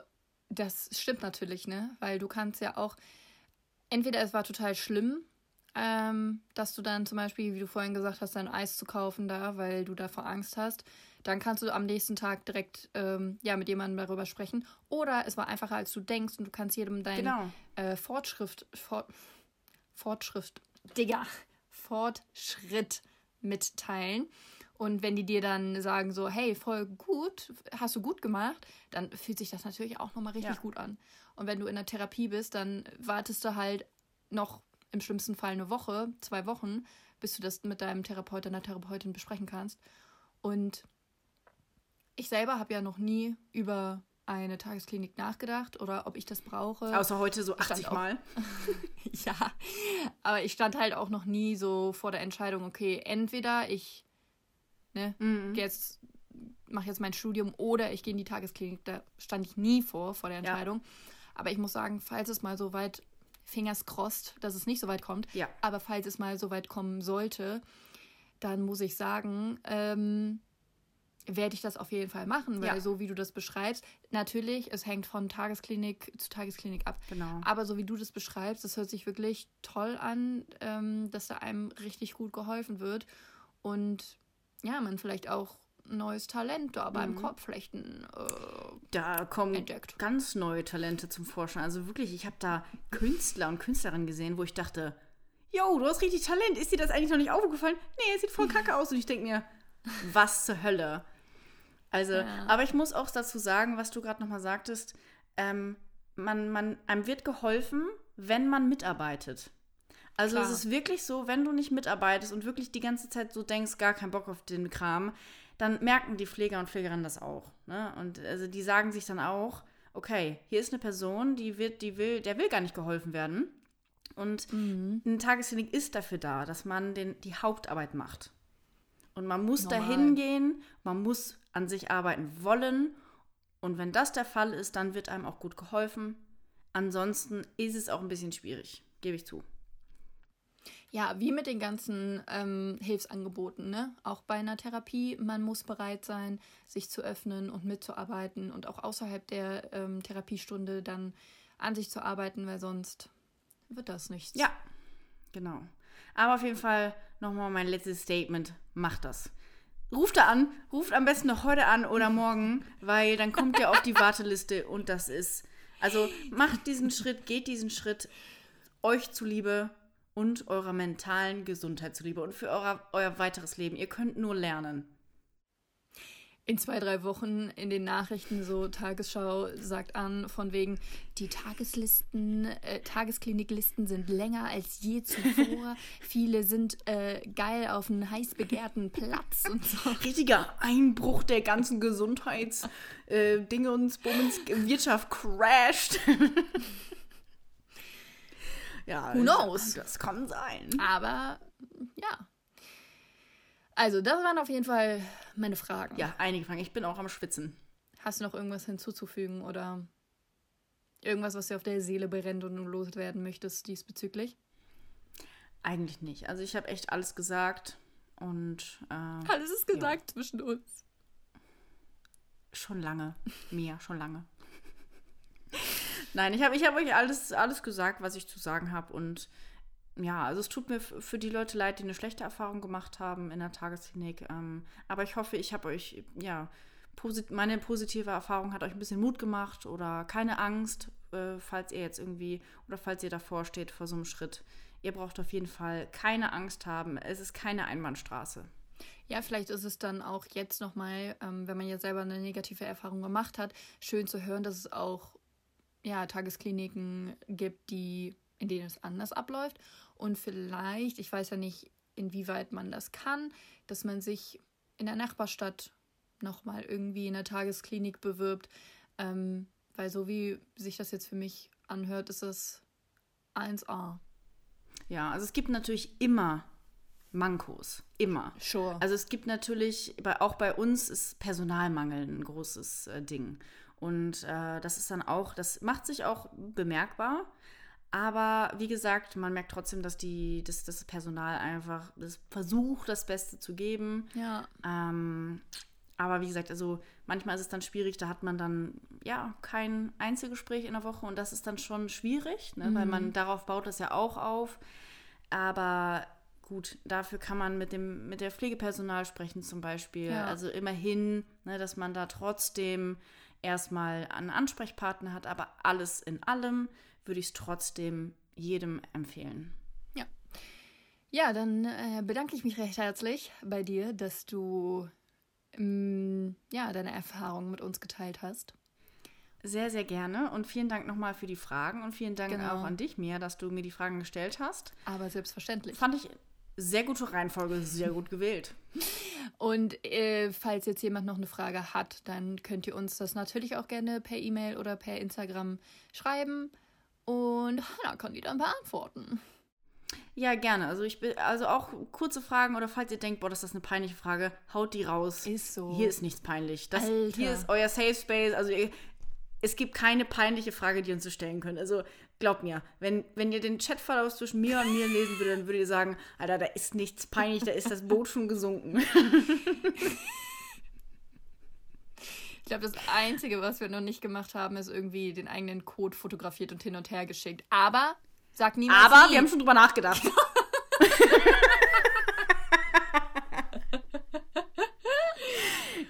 das stimmt natürlich, ne? Weil du kannst ja auch, entweder es war total schlimm ähm, dass du dann zum Beispiel, wie du vorhin gesagt hast, dein Eis zu kaufen da, weil du davor Angst hast. Dann kannst du am nächsten Tag direkt ähm, ja, mit jemandem darüber sprechen. Oder es war einfacher, als du denkst und du kannst jedem deinen genau. äh, Fortschritt, Fort, Fortschritt, Digga, Fortschritt mitteilen. Und wenn die dir dann sagen so, hey, voll gut, hast du gut gemacht, dann fühlt sich das natürlich auch nochmal richtig ja. gut an. Und wenn du in der Therapie bist, dann wartest du halt noch im schlimmsten Fall eine Woche, zwei Wochen, bis du das mit deinem Therapeut, deiner Therapeutin besprechen kannst. Und ich selber habe ja noch nie über eine Tagesklinik nachgedacht oder ob ich das brauche. Außer heute so 80 Mal. ja, aber ich stand halt auch noch nie so vor der Entscheidung, okay, entweder ich ne, mhm. jetzt mache jetzt mein Studium oder ich gehe in die Tagesklinik. Da stand ich nie vor, vor der Entscheidung. Ja. Aber ich muss sagen, falls es mal so weit, Fingers crossed, dass es nicht so weit kommt, ja. aber falls es mal so weit kommen sollte, dann muss ich sagen, ähm, werde ich das auf jeden Fall machen, weil ja. so wie du das beschreibst, natürlich, es hängt von Tagesklinik zu Tagesklinik ab. Genau. Aber so wie du das beschreibst, das hört sich wirklich toll an, ähm, dass da einem richtig gut geholfen wird und ja, man vielleicht auch neues Talent da beim mhm. Korbflechten äh, da kommen entdeckt. ganz neue Talente zum Vorschein. Also wirklich, ich habe da Künstler und Künstlerinnen gesehen, wo ich dachte, yo, du hast richtig Talent. Ist dir das eigentlich noch nicht aufgefallen? Nee, es sieht voll kacke aus. Und ich denke mir, was zur Hölle? Also, ja. aber ich muss auch dazu sagen, was du gerade nochmal sagtest, ähm, man, man, einem wird geholfen, wenn man mitarbeitet. Also Klar. es ist wirklich so, wenn du nicht mitarbeitest und wirklich die ganze Zeit so denkst, gar keinen Bock auf den Kram, dann merken die Pfleger und Pflegerinnen das auch. Ne? Und also die sagen sich dann auch, okay, hier ist eine Person, die wird, die will, der will gar nicht geholfen werden. Und mhm. eine Tagesklinik ist dafür da, dass man den, die Hauptarbeit macht. Und man muss Normal. dahin gehen, man muss an sich arbeiten wollen. Und wenn das der Fall ist, dann wird einem auch gut geholfen. Ansonsten ist es auch ein bisschen schwierig, gebe ich zu. Ja, wie mit den ganzen ähm, Hilfsangeboten, ne? Auch bei einer Therapie, man muss bereit sein, sich zu öffnen und mitzuarbeiten und auch außerhalb der ähm, Therapiestunde dann an sich zu arbeiten, weil sonst wird das nichts. Ja, genau. Aber auf jeden Fall nochmal mein letztes Statement: Macht das. Ruft da an, ruft am besten noch heute an oder morgen, weil dann kommt ihr auf die Warteliste und das ist. Also macht diesen Schritt, geht diesen Schritt euch zuliebe und eurer mentalen Gesundheit zuliebe und für euer, euer weiteres Leben. Ihr könnt nur lernen. In zwei, drei Wochen in den Nachrichten so Tagesschau sagt an, von wegen, die Tageslisten, äh, Tageskliniklisten sind länger als je zuvor. Viele sind äh, geil auf einen heiß begehrten Platz und so. Richtiger Einbruch der ganzen Gesundheits äh, Dinge und Bummens Wirtschaft crasht. Ja, Who knows? Das kann sein. Aber ja. Also, das waren auf jeden Fall meine Fragen. Ja, einige Fragen. Ich bin auch am Schwitzen. Hast du noch irgendwas hinzuzufügen oder irgendwas, was dir auf der Seele brennt und du loswerden möchtest diesbezüglich? Eigentlich nicht. Also, ich habe echt alles gesagt und. Äh, alles ist gesagt ja. zwischen uns. Schon lange. Mia, schon lange. Nein, ich habe ich hab euch alles, alles gesagt, was ich zu sagen habe. Und ja, also es tut mir für die Leute leid, die eine schlechte Erfahrung gemacht haben in der Tagesklinik. Ähm, aber ich hoffe, ich habe euch, ja, posit meine positive Erfahrung hat euch ein bisschen Mut gemacht oder keine Angst, äh, falls ihr jetzt irgendwie oder falls ihr davor steht vor so einem Schritt. Ihr braucht auf jeden Fall keine Angst haben. Es ist keine Einbahnstraße. Ja, vielleicht ist es dann auch jetzt nochmal, ähm, wenn man jetzt selber eine negative Erfahrung gemacht hat, schön zu hören, dass es auch ja, Tageskliniken gibt, die, in denen es anders abläuft. Und vielleicht, ich weiß ja nicht, inwieweit man das kann, dass man sich in der Nachbarstadt nochmal irgendwie in der Tagesklinik bewirbt. Ähm, weil so wie sich das jetzt für mich anhört, ist das 1A. Ja, also es gibt natürlich immer Mankos. Immer. Sure. Also es gibt natürlich, auch bei uns ist Personalmangel ein großes äh, Ding. Und äh, das ist dann auch, das macht sich auch bemerkbar. Aber wie gesagt, man merkt trotzdem, dass die, dass das Personal einfach das versucht, das Beste zu geben. Ja. Ähm, aber wie gesagt, also manchmal ist es dann schwierig, da hat man dann ja kein Einzelgespräch in der Woche und das ist dann schon schwierig, ne? Mhm. weil man darauf baut das ja auch auf. Aber gut, dafür kann man mit dem mit der Pflegepersonal sprechen zum Beispiel. Ja. Also immerhin, ne, dass man da trotzdem erstmal einen Ansprechpartner hat, aber alles in allem würde ich es trotzdem jedem empfehlen. Ja. Ja, dann äh, bedanke ich mich recht herzlich bei dir, dass du ähm, ja, deine Erfahrungen mit uns geteilt hast. Sehr, sehr gerne und vielen Dank nochmal für die Fragen und vielen Dank genau. auch an dich, Mia, dass du mir die Fragen gestellt hast. Aber selbstverständlich. Fand ich sehr gute Reihenfolge, sehr gut gewählt. Und äh, falls jetzt jemand noch eine Frage hat, dann könnt ihr uns das natürlich auch gerne per E-Mail oder per Instagram schreiben. Und Hannah kann die dann beantworten. Ja, gerne. Also ich bin, also auch kurze Fragen oder falls ihr denkt, boah, das ist eine peinliche Frage, haut die raus. Ist so. Hier ist nichts peinlich. Das, Alter. hier ist euer Safe Space. Also ihr, es gibt keine peinliche Frage, die ihr uns so stellen könnt. Also glaubt mir, wenn, wenn ihr den Chatverlauf zwischen mir und mir lesen würdet, dann würdet ihr sagen, Alter, da ist nichts peinlich, da ist das Boot schon gesunken. Ich glaube, das Einzige, was wir noch nicht gemacht haben, ist irgendwie den eigenen Code fotografiert und hin und her geschickt. Aber sag niemals Aber nie. wir haben schon drüber nachgedacht.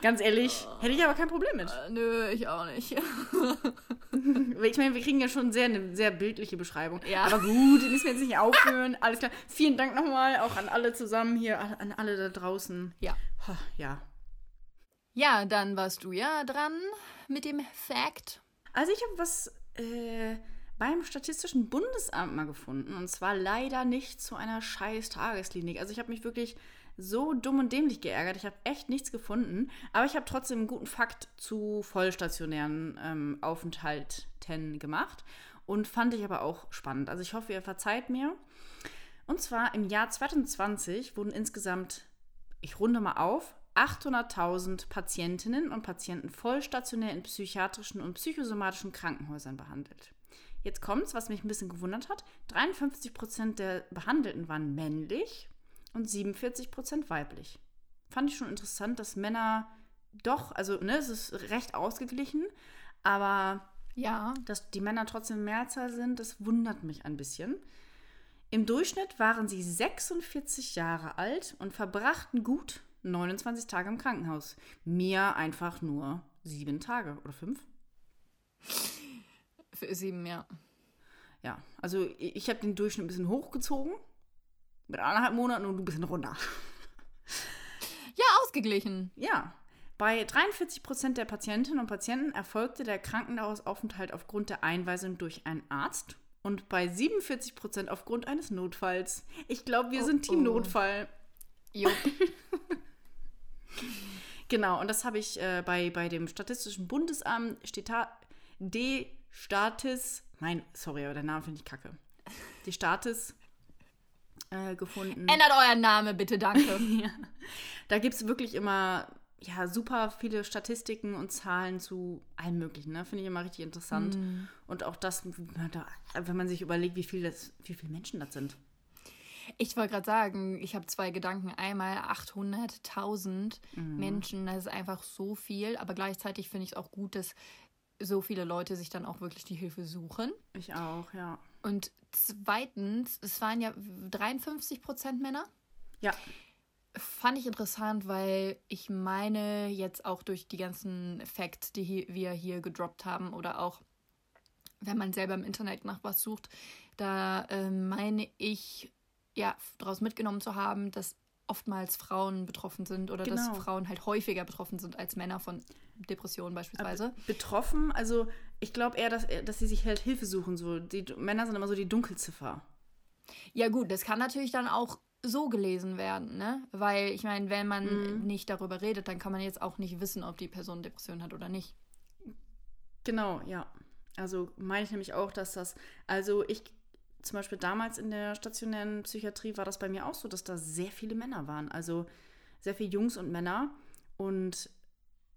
Ganz ehrlich, hätte ich aber kein Problem mit. Äh, Nö, ich auch nicht. Ich meine, wir kriegen ja schon sehr eine sehr bildliche Beschreibung. Ja. Aber gut, müssen wir jetzt nicht aufhören. Alles klar. Vielen Dank nochmal auch an alle zusammen hier, an alle da draußen. Ja. Ja. Ja, dann warst du ja dran mit dem Fact. Also ich habe was äh, beim Statistischen Bundesamt mal gefunden. Und zwar leider nicht zu einer scheiß Tagesklinik. Also ich habe mich wirklich so dumm und dämlich geärgert. Ich habe echt nichts gefunden. Aber ich habe trotzdem einen guten Fakt zu vollstationären ähm, Aufenthalten gemacht. Und fand ich aber auch spannend. Also ich hoffe, ihr verzeiht mir. Und zwar im Jahr 2020 wurden insgesamt, ich runde mal auf, 800.000 Patientinnen und Patienten vollstationär in psychiatrischen und psychosomatischen Krankenhäusern behandelt. Jetzt kommt's, was mich ein bisschen gewundert hat. 53 Prozent der Behandelten waren männlich und 47 Prozent weiblich. Fand ich schon interessant, dass Männer doch, also ne, es ist recht ausgeglichen, aber Ja. dass die Männer trotzdem Mehrzahl sind, das wundert mich ein bisschen. Im Durchschnitt waren sie 46 Jahre alt und verbrachten gut 29 Tage im Krankenhaus. Mir einfach nur sieben Tage oder fünf. Für sieben, ja. Ja, also ich, ich habe den Durchschnitt ein bisschen hochgezogen. Mit anderthalb Monaten und du ein bisschen runter. Ja, ausgeglichen. Ja. Bei 43 Prozent der Patientinnen und Patienten erfolgte der Krankenhausaufenthalt aufgrund der Einweisung durch einen Arzt und bei 47 Prozent aufgrund eines Notfalls. Ich glaube, wir Oh, sind Team oh. Notfall. Jo. Genau, und das habe ich äh, bei, bei dem Statistischen Bundesamt steht da D Statis, nein, sorry, aber der Name finde ich kacke. Die Statis äh, gefunden. Ändert euren Namen bitte, danke. Ja. Da gibt es wirklich immer ja, super viele Statistiken und Zahlen zu allem Möglichen. Ne? Finde ich immer richtig interessant. Und auch das, wenn man sich überlegt, wie, viel das, wie viele Menschen das sind. Ich wollte gerade sagen, ich habe zwei Gedanken. Einmal 800.000 Menschen, das ist einfach so viel. Aber gleichzeitig finde ich es auch gut, dass so viele Leute sich dann auch wirklich die Hilfe suchen. Ich auch, ja. Und zweitens, es waren ja 53 Prozent Männer. Ja, Fand ich interessant, weil ich meine, jetzt auch durch die ganzen Facts, die hier, wir hier gedroppt haben, oder auch wenn man selber im Internet nach was sucht, da äh, meine ich, ja, daraus mitgenommen zu haben, dass oftmals Frauen betroffen sind oder dass Genau. Frauen halt häufiger betroffen sind als Männer von Depressionen beispielsweise. betroffen, also ich glaube eher, dass, dass sie sich halt Hilfe suchen. So. Die Männer sind immer so die Dunkelziffer. Ja, gut, das kann natürlich dann auch so gelesen werden, ne? Weil ich meine, wenn man Mhm. nicht darüber redet, dann kann man jetzt auch nicht wissen, ob die Person Depression hat oder nicht. Genau, ja. Also meine ich nämlich auch, dass das, also ich zum Beispiel damals in der stationären Psychiatrie war das bei mir auch so, dass da sehr viele Männer waren. Also sehr viele Jungs und Männer. Und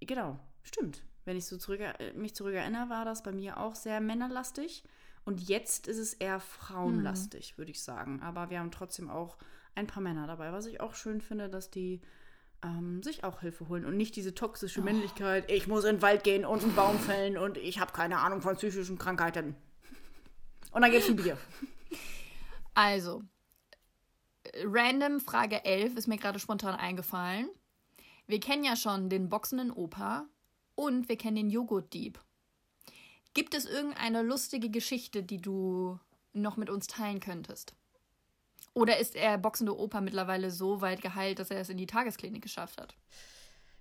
genau, stimmt. Wenn ich so zurück, äh, mich zurückerinnere, war das bei mir auch sehr männerlastig. Und jetzt ist es eher frauenlastig, würde ich sagen. Aber wir haben trotzdem auch ein paar Männer dabei, was ich auch schön finde, dass die ähm, sich auch Hilfe holen und nicht diese toxische Männlichkeit, ich muss in den Wald gehen und einen Baum fällen und ich habe keine Ahnung von psychischen Krankheiten. Und dann gibt's ein Bier. Also, random Frage 11 ist mir gerade spontan eingefallen. Wir kennen ja schon den boxenden Opa und wir kennen den Joghurtdieb. Gibt es irgendeine lustige Geschichte, die du noch mit uns teilen könntest? Oder ist der boxende Opa mittlerweile so weit geheilt, dass er es in die Tagesklinik geschafft hat?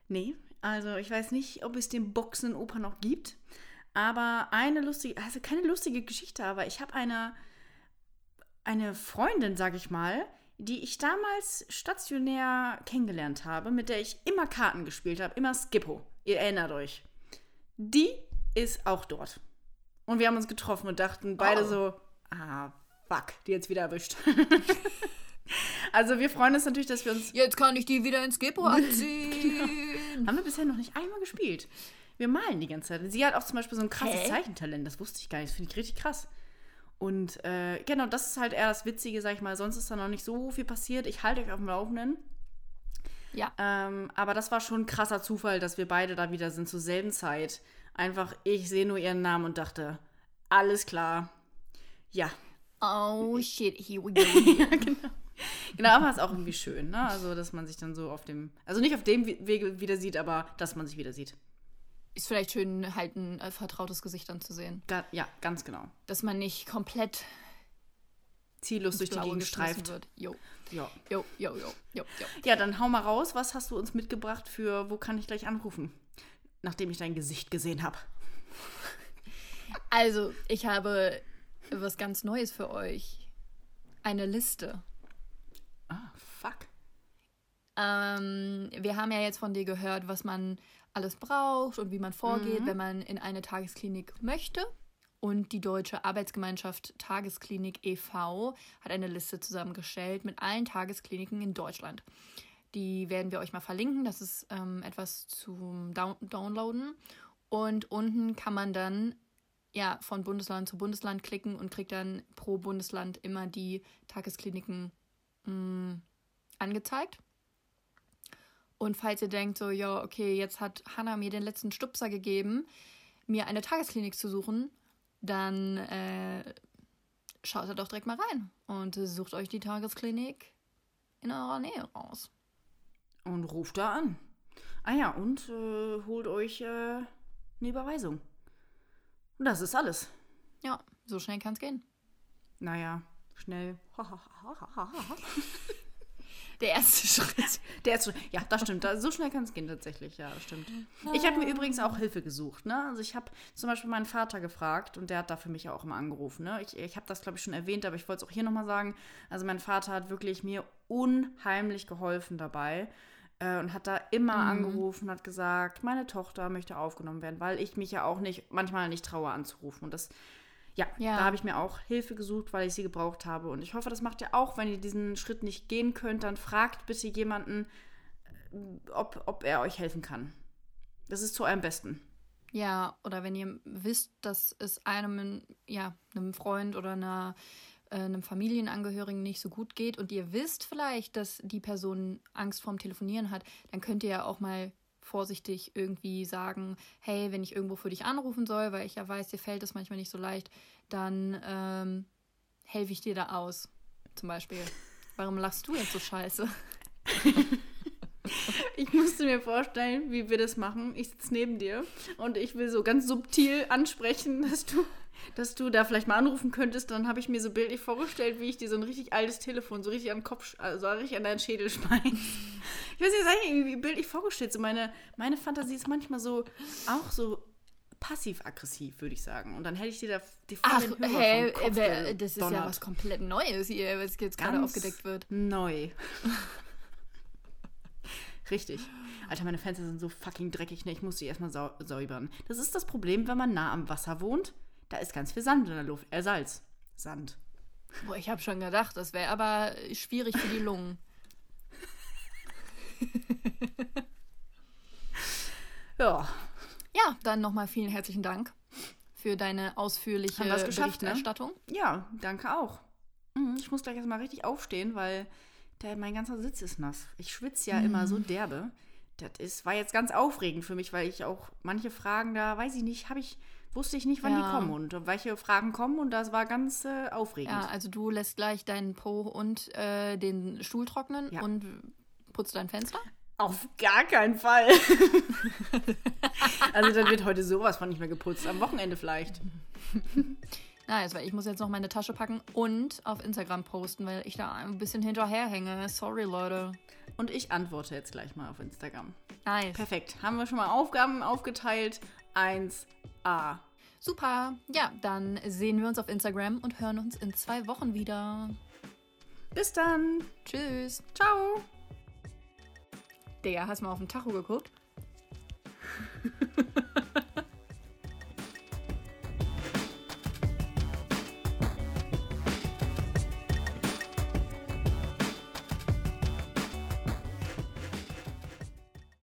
Nee, also ich weiß nicht, ob es den boxenden Opa noch gibt. Aber eine lustige, also keine lustige Geschichte, aber ich habe eine, eine Freundin, sag ich mal, die ich damals stationär kennengelernt habe, mit der ich immer Karten gespielt habe, immer Skippo. Ihr erinnert euch. Die ist auch dort. Und wir haben uns getroffen und dachten beide Oh. so, ah, fuck, die jetzt wieder erwischt. also wir freuen uns natürlich, dass wir uns... Jetzt kann ich die wieder ins Gepo abziehen. Haben wir bisher noch nicht einmal gespielt. Wir malen die ganze Zeit. Sie hat auch zum Beispiel so ein krasses Hä? Zeichentalent. Das wusste ich gar nicht. Das finde ich richtig krass. Und äh, genau, das ist halt eher das Witzige, sag ich mal. Sonst ist da noch nicht so viel passiert. Ich halte euch auf dem Laufenden. Ja. Ähm, aber das war schon ein krasser Zufall, dass wir beide da wieder sind zur selben Zeit. Einfach, ich sehe nur ihren Namen und dachte, alles klar. Ja, Oh shit, here we go. genau, aber ist auch irgendwie schön, ne? Also, dass man sich dann so auf dem, also nicht auf dem Wege wieder sieht, aber dass man sich wieder sieht. Ist vielleicht schön, halt ein äh, vertrautes Gesicht anzusehen. Ga ja, ganz genau. Dass man nicht komplett Ziellos durch die Gegend streift. wird. Jo, Ja. jo, jo, jo, jo, jo. ja, dann hau mal raus. Was hast du uns mitgebracht für, wo kann ich gleich anrufen? Nachdem ich dein Gesicht gesehen habe. Also, ich habe was ganz Neues für euch. Eine Liste. Ah, fuck. Ähm, wir haben ja jetzt von dir gehört, was man alles braucht und wie man vorgeht, Mhm. wenn man in eine Tagesklinik möchte. Und die Deutsche Arbeitsgemeinschaft Tagesklinik e.V. hat eine Liste zusammengestellt mit allen Tageskliniken in Deutschland. Die werden wir euch mal verlinken. Das ist ähm, etwas zum Down Downloaden. Und unten kann man dann ja von Bundesland zu Bundesland klicken und kriegt dann pro Bundesland immer die Tageskliniken mh, angezeigt. Und falls ihr denkt, so, ja, okay, jetzt hat Hannah mir den letzten Stupser gegeben, mir eine Tagesklinik zu suchen, dann äh, schaut da doch direkt mal rein und sucht euch die Tagesklinik in eurer Nähe raus. Und ruft da an. Ah ja, und äh, holt euch äh, eine Überweisung. Und das ist alles. Ja, so schnell kann es gehen. Naja, schnell. Der erste Schritt. Der ist, ja, das stimmt. So schnell kann es gehen tatsächlich. Ja, das stimmt. Ich habe mir übrigens auch Hilfe gesucht. Ne? Also ich habe zum Beispiel meinen Vater gefragt und der hat da für mich ja auch immer angerufen. Ne? Ich, ich habe das, glaube ich, schon erwähnt, aber ich wollte es auch hier nochmal sagen. Also mein Vater hat wirklich mir unheimlich geholfen dabei äh, und hat da immer angerufen und hat gesagt, meine Tochter möchte aufgenommen werden, weil ich mich ja auch nicht, manchmal nicht traue anzurufen. Und das, ja, Ja. da habe ich mir auch Hilfe gesucht, weil ich sie gebraucht habe. Und ich hoffe, das macht ihr auch. Wenn ihr diesen Schritt nicht gehen könnt, dann fragt bitte jemanden, äh, ob, ob er euch helfen kann. Das ist zu eurem Besten. Ja, oder wenn ihr wisst, dass es einem, ja, einem Freund oder einer, äh, einem Familienangehörigen nicht so gut geht und ihr wisst vielleicht, dass die Person Angst vorm Telefonieren hat, dann könnt ihr ja auch mal vorsichtig irgendwie sagen, hey, wenn ich irgendwo für dich anrufen soll, weil ich ja weiß, dir fällt es manchmal nicht so leicht, dann ähm, helfe ich dir da aus. Zum Beispiel. Warum lachst du jetzt so scheiße? Ich musste mir vorstellen, wie wir das machen. Ich sitze neben dir und ich will so ganz subtil ansprechen, dass du, dass du da vielleicht mal anrufen könntest. Dann habe ich mir so bildlich vorgestellt, wie ich dir so ein richtig altes Telefon so richtig an den Kopf, also richtig an deinen Schädel schmeiß. Ich weiß nicht, sag ich irgendwie bildlich vorgestellt. So meine, meine Fantasie ist manchmal so auch so passiv-aggressiv, würde ich sagen. Und dann hätte ich dir da die Ach, hä, vom Kopf äh, das ist ja was komplett Neues hier, was jetzt gerade aufgedeckt wird. Neu. Richtig. Alter, meine Fenster sind so fucking dreckig, ne? Ich muss die erstmal sau säubern. Das ist das Problem, wenn man nah am Wasser wohnt. Da ist ganz viel Sand in der Luft. Äh, Salz. Sand. Boah, ich habe schon gedacht, das wäre aber schwierig für die Lungen. Ja. Ja, dann nochmal vielen herzlichen Dank für deine ausführliche ne? Berichterstattung. Ja, danke auch. Mhm, Ich muss gleich erstmal richtig aufstehen, weil der, mein ganzer Sitz ist nass. Ich schwitze ja immer so derbe. Das ist, war jetzt ganz aufregend für mich, weil ich auch manche Fragen da, weiß ich nicht, habe ich, wusste ich nicht, wann die Ja. kommen und welche Fragen kommen und das war ganz äh, aufregend. Ja, also du lässt gleich deinen Po und äh, den Stuhl trocknen Ja. und putzt dein Fenster. Auf gar keinen Fall. also dann wird heute sowas von nicht mehr geputzt. Am Wochenende vielleicht. Nice, weil ich muss jetzt noch meine Tasche packen und auf Instagram posten, weil ich da ein bisschen hinterherhänge. Sorry, Leute. Und ich antworte jetzt gleich mal auf Instagram. Nice. Perfekt. Haben wir schon mal Aufgaben aufgeteilt. 1a. Super. Ja, dann sehen wir uns auf Instagram und hören uns in zwei Wochen wieder. Bis dann. Tschüss. Ciao. Digga, hast mal auf den Tacho geguckt?